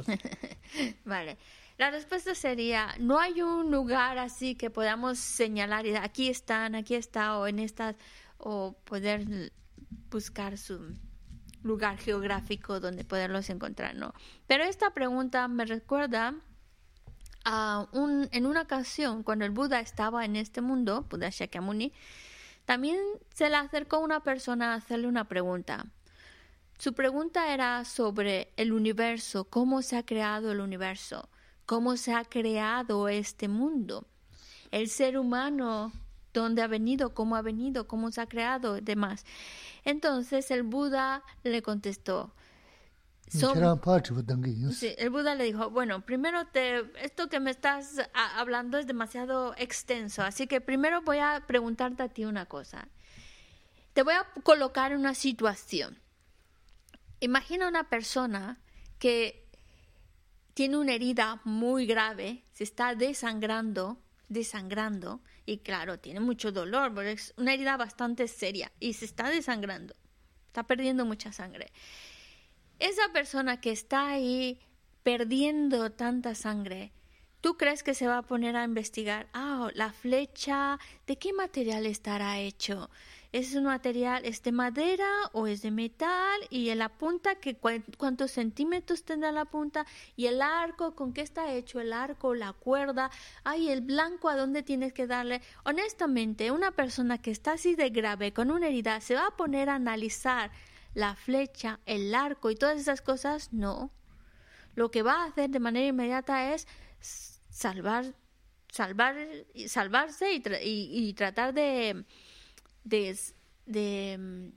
[SPEAKER 1] Vale. La respuesta sería, no hay un lugar así que podamos señalar, y aquí están, aquí está, o en estas, o poder buscar su lugar geográfico donde poderlos encontrar, ¿no? Pero esta pregunta me recuerda a un, en una ocasión cuando el Buda estaba en este mundo, Buda Shakyamuni, también se le acercó una persona a hacerle una pregunta. Su pregunta era sobre el universo, cómo se ha creado el universo, cómo se ha creado este mundo. El ser humano, dónde ha venido, cómo ha venido, cómo se ha creado, demás. Entonces el Buda le contestó. El Buda le dijo, bueno, primero te, esto que me estás hablando es demasiado extenso, así que primero voy a preguntarte a ti una cosa. Te voy a colocar en una situación. Imagina una persona que tiene una herida muy grave, se está desangrando, desangrando, y claro, tiene mucho dolor, porque es una herida bastante seria y se está desangrando, está perdiendo mucha sangre. Esa persona que está ahí perdiendo tanta sangre, ¿tú crees que se va a poner a investigar? Ah, la flecha, ¿de qué material estará hecho? ¿Es un material, es de madera o es de metal? Y en la punta, que ¿cuántos centímetros tendrá la punta? Y el arco, ¿con qué está hecho el arco, la cuerda? Ay, el blanco, ¿a dónde tienes que darle? Honestamente, una persona que está así de grave, con una herida, ¿se va a poner a analizar la flecha, el arco y todas esas cosas? No. Lo que va a hacer de manera inmediata es salvar, salvar, salvarse y tratar de de, mm,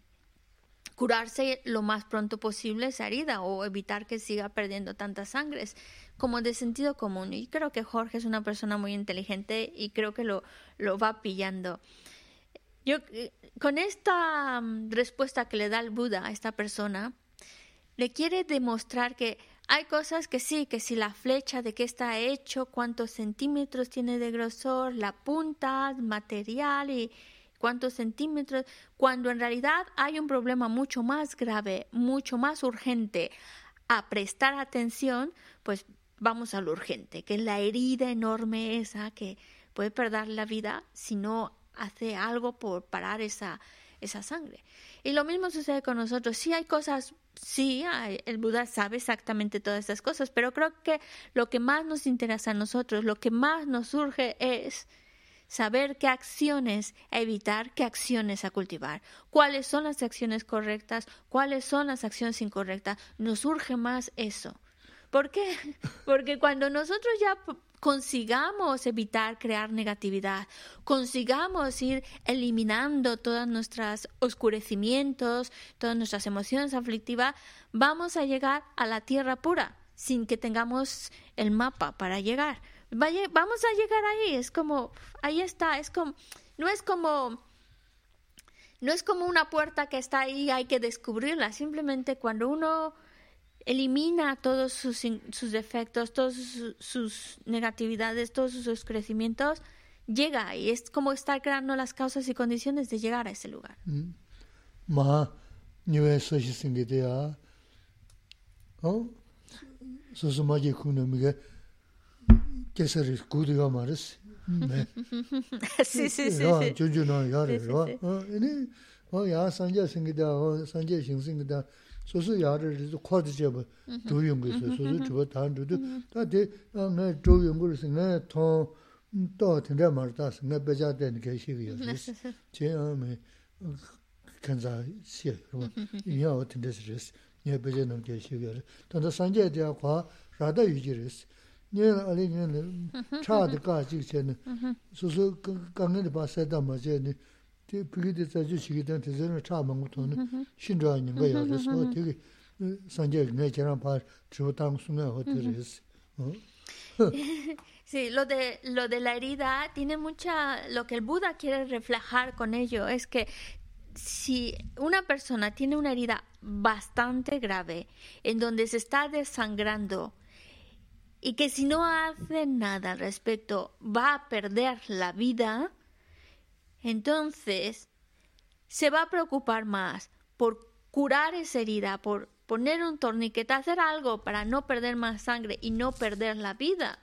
[SPEAKER 1] curarse lo más pronto posible esa herida o evitar que siga perdiendo tantas sangres como de sentido común. Y creo que Jorge es una persona muy inteligente y creo que lo, lo va pillando. Yo, eh, con esta mm, respuesta que le da el Buda a esta persona, le quiere demostrar que hay cosas que sí, que si la flecha de qué está hecho, cuántos centímetros tiene de grosor, la punta, material y, cuántos centímetros, cuando en realidad hay un problema mucho más grave, mucho más urgente a prestar atención, pues vamos a lo urgente, que es la herida enorme esa que puede perder la vida si no hace algo por parar esa, esa sangre. Y lo mismo sucede con nosotros. Sí hay cosas, sí, el Buda sabe exactamente todas esas cosas, pero creo que lo que más nos interesa a nosotros, lo que más nos surge es saber qué acciones evitar, qué acciones a cultivar, cuáles son las acciones correctas, cuáles son las acciones incorrectas. Nos urge más eso. ¿Por qué? Porque cuando nosotros ya consigamos evitar crear negatividad, consigamos ir eliminando todos nuestros oscurecimientos, todas nuestras emociones aflictivas, vamos a llegar a la tierra pura sin que tengamos el mapa para llegar. Vamos a llegar ahí, es como, ahí está, es como, no es como, no es como una puerta que está ahí, hay que descubrirla, simplemente cuando uno elimina todos sus, sus defectos, todas sus, negatividades, todos sus crecimientos, llega ahí, es como estar creando las causas y condiciones de llegar a ese lugar. Mm.
[SPEAKER 2] kesari kudu ya maris.
[SPEAKER 1] Sí, sí,
[SPEAKER 2] 소소 야를 코드 제부 조용거 소소 주버 다른 주도 다데 나 조용거를 생내 통또 된다 말다 생내 배자 되는 게 시기요 제음에 간자 시요 이야 어떤 데서 예 배제 넘게 시기요 또 산제 대화 과 라다 유지레스 네 알리 네 차드까지 전에 소소 강에 봐서 다 맞아요
[SPEAKER 1] Sí, lo de, lo de la herida tiene mucha, lo que el Buda quiere reflejar con ello es que si una persona tiene una herida bastante grave en donde se está desangrando y que si no hace nada al respecto va a perder la vida, entonces se va a preocupar más por curar esa herida, por poner un torniquete, hacer algo para no perder más sangre y no perder la vida,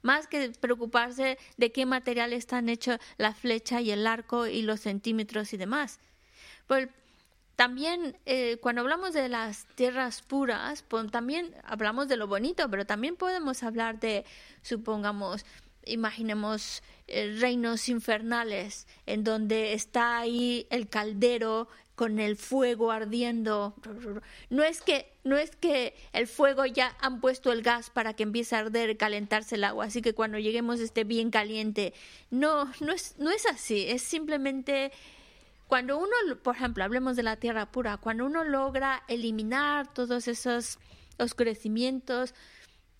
[SPEAKER 1] más que preocuparse de qué material están hechos la flecha y el arco y los centímetros y demás. Pues también eh, cuando hablamos de las tierras puras, pues, también hablamos de lo bonito, pero también podemos hablar de, supongamos, imaginemos eh, reinos infernales, en donde está ahí el caldero con el fuego ardiendo. No es que no es que el fuego ya han puesto el gas para que empiece a arder calentarse el agua, así que cuando lleguemos esté bien caliente. No, no es no es así, es simplemente cuando uno, por ejemplo, hablemos de la tierra pura, cuando uno logra eliminar todos esos oscurecimientos,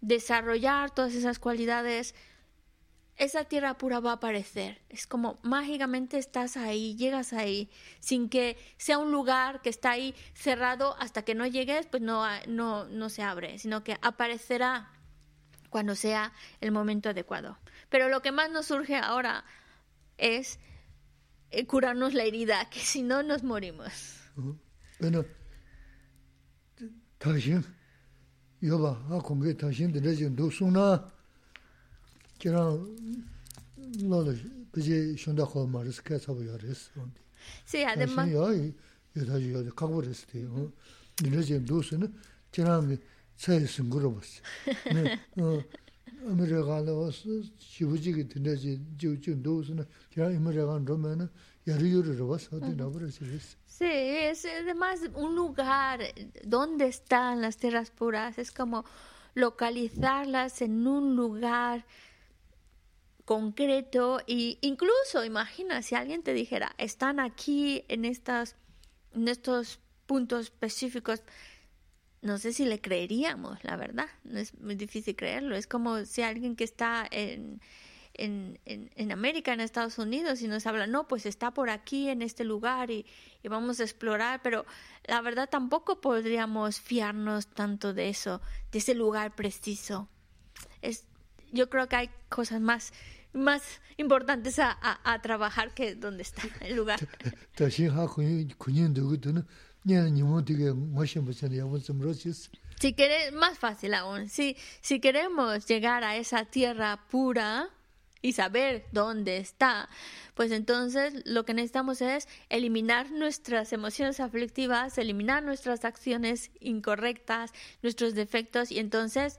[SPEAKER 1] desarrollar todas esas cualidades, esa tierra pura va a aparecer. Es como mágicamente estás ahí, llegas ahí, sin que sea un lugar que está ahí cerrado hasta que no llegues, pues no, no, no se abre, sino que aparecerá cuando sea el momento adecuado. Pero lo que más nos surge ahora es eh, curarnos la herida, que si no nos morimos.
[SPEAKER 2] Bueno, a konge tashin de lejin do suna, kira shunda maris ka sabu yaris.
[SPEAKER 1] Además. Sí, es además un lugar donde están las tierras puras, es como localizarlas en un lugar concreto e incluso imagina si alguien te dijera están aquí en estas en estos puntos específicos no sé si le creeríamos la verdad no es muy difícil creerlo es como si alguien que está en en, en, en, América, en Estados Unidos, y nos habla, no, pues está por aquí, en este lugar, y, y, vamos a explorar, pero la verdad tampoco podríamos fiarnos tanto de eso, de ese lugar preciso. Es, yo creo que hay cosas más, más importantes a, a, a trabajar que donde está el lugar. Si querés, más fácil aún, si, si queremos llegar a esa tierra pura, y saber dónde está, pues entonces lo que necesitamos es eliminar nuestras emociones aflictivas, eliminar nuestras acciones incorrectas, nuestros defectos y entonces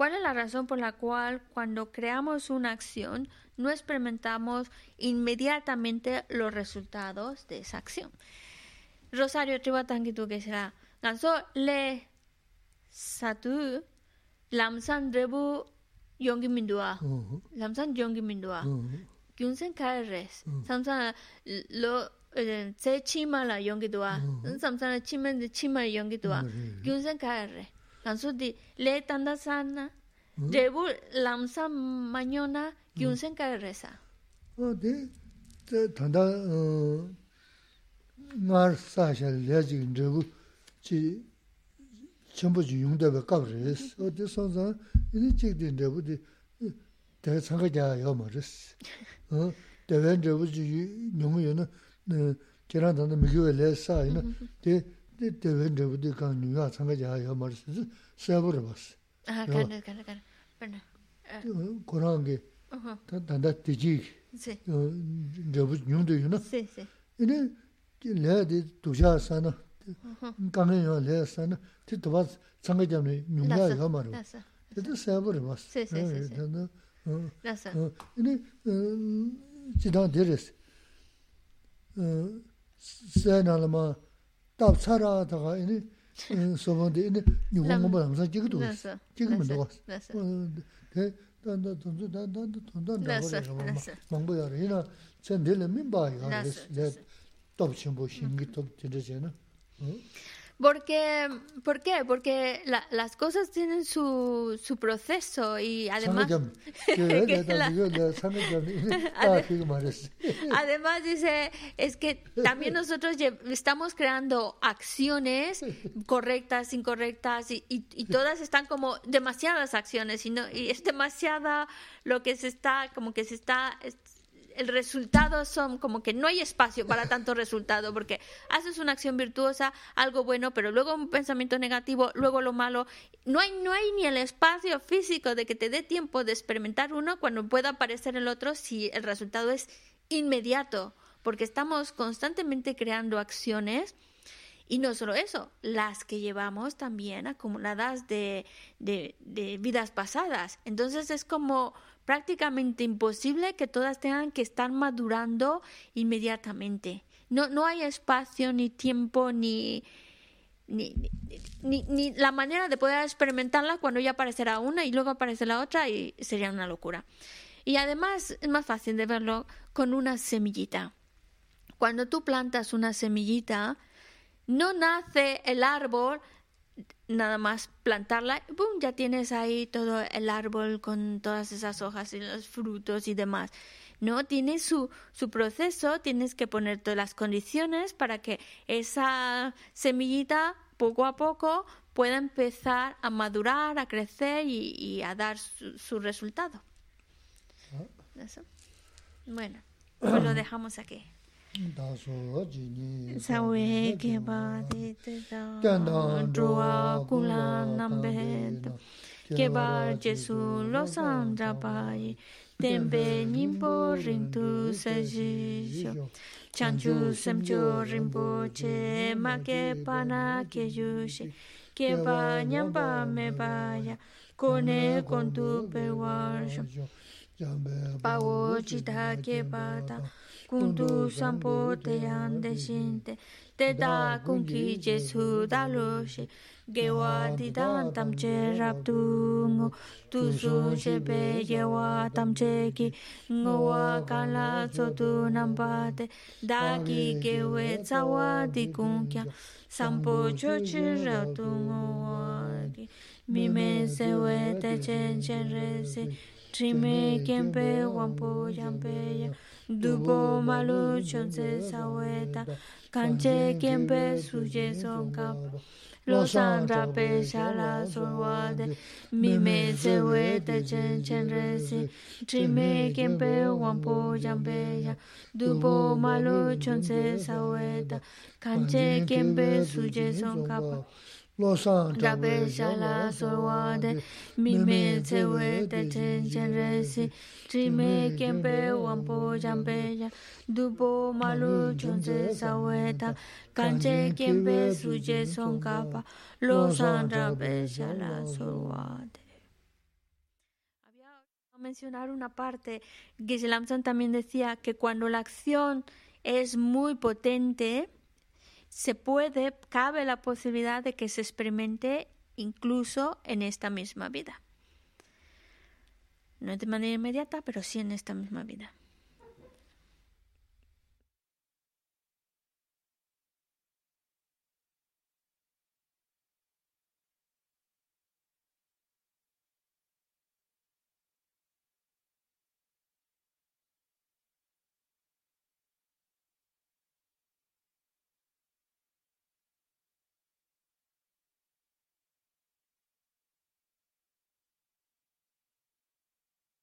[SPEAKER 1] ¿Cuál es la razón por la cual cuando creamos una acción no experimentamos inmediatamente los resultados de esa acción? Rosario tribatangi tu que será. Ganso le satu lamsan rebu yongi mindua. Lamsan yongi mindua. Gyunsen kares. Samsan lo tse chima la yongi duwa, samsana chima de chima yongi duwa, gyunsan kaya re. kansu di le tanda sana rebu lamsa maño na gyunsen ka resa o
[SPEAKER 2] di tanda uh, ngar sa sha le ji rebu chi chenpo ji yungde be kab res. O di son zan ini chik di rebu di de sang ja ya ma res. Uh, de wen rebu ji nyong yo na uh, kiran tanda mi gyu le sa ina mm-hmm. di 대변 저부터 간 누가
[SPEAKER 1] 참가자 야 말스
[SPEAKER 2] 세버를 봤어. 아, 간다 간다 간다. 근데 그런 게 단다 되지. 네. 저부 뉴도 유나. 네, 네. 이제 레디 도자사나 강에요 레사나 티도바 참가자네 누가 야 말어. 그래도 세버를 봤어. 네, 네, 네.
[SPEAKER 1] 라사.
[SPEAKER 2] 이제 지단 데레스. 어 세나라마 다 돈도 단다 돈도 나버려 망보야 이나 전들에 민바야 내 톱침보 신기 톱 진짜잖아
[SPEAKER 1] Porque, ¿Por qué? Porque la, las cosas tienen su, su proceso y además... además dice, es que también nosotros estamos creando acciones correctas, incorrectas y, y, y todas están como demasiadas acciones y, no, y es demasiada lo que se está, como que se está el resultado son como que no hay espacio para tanto resultado, porque haces una acción virtuosa, algo bueno, pero luego un pensamiento negativo, luego lo malo. No hay, no hay ni el espacio físico de que te dé tiempo de experimentar uno cuando pueda aparecer el otro si el resultado es inmediato, porque estamos constantemente creando acciones. Y no solo eso, las que llevamos también acumuladas de, de, de vidas pasadas. Entonces es como prácticamente imposible que todas tengan que estar madurando inmediatamente. No, no hay espacio ni tiempo ni, ni, ni, la manera de poder experimentarla cuando ya aparecerá una y luego aparece la otra y sería una locura. Y además es más fácil de verlo con una semillita. Cuando tú plantas una semillita, no nace el árbol nada más plantarla, ¡pum! ya tienes ahí todo el árbol con todas esas hojas y los frutos y demás. No, tiene su, su proceso, tienes que poner todas las condiciones para que esa semillita poco a poco pueda empezar a madurar, a crecer y, a dar su, resultado. Ah. Bueno, pues lo dejamos aquí. sawe keba de de da druwa kula nambe keba jesu losam drabai tembe nimbo rintu sajisho chanchu semcho rinpo che ma ke pana ke yushi keba nyamba mebaya kone kontu pe perwarsho pawo chita keba ta kundu sampo te yande shinte te da kunki jesu da lo she gewa di dan tam che rap tu ngo tu su che be gewa tam che ki ngo wa kala so tu nam pa te da ki gewe tsawa di kun kya sampo cho che rap tu ngo wa ki mi me se we te chen chen re se trime kempe wampo yampe ya dupo malu chonse saweta kanche kempe suje songkap lo san rape shala solwade mime seweta chen chen resi trime kempe wampo jambe ya dupo malu chonse saweta kanche kempe suje songkap sonka Rabe shala solwade Mime se weta chen chen resi Trime kempe wampo jampe ya Dupo malu chonse saweta Kanche kempe suje sonkapa Lo san rabe shala solwade Había mencionar una parte que Lamson también decía que cuando la acción es muy potente se puede, cabe la posibilidad de que se experimente incluso en esta misma vida. No de manera inmediata, pero sí en esta misma vida.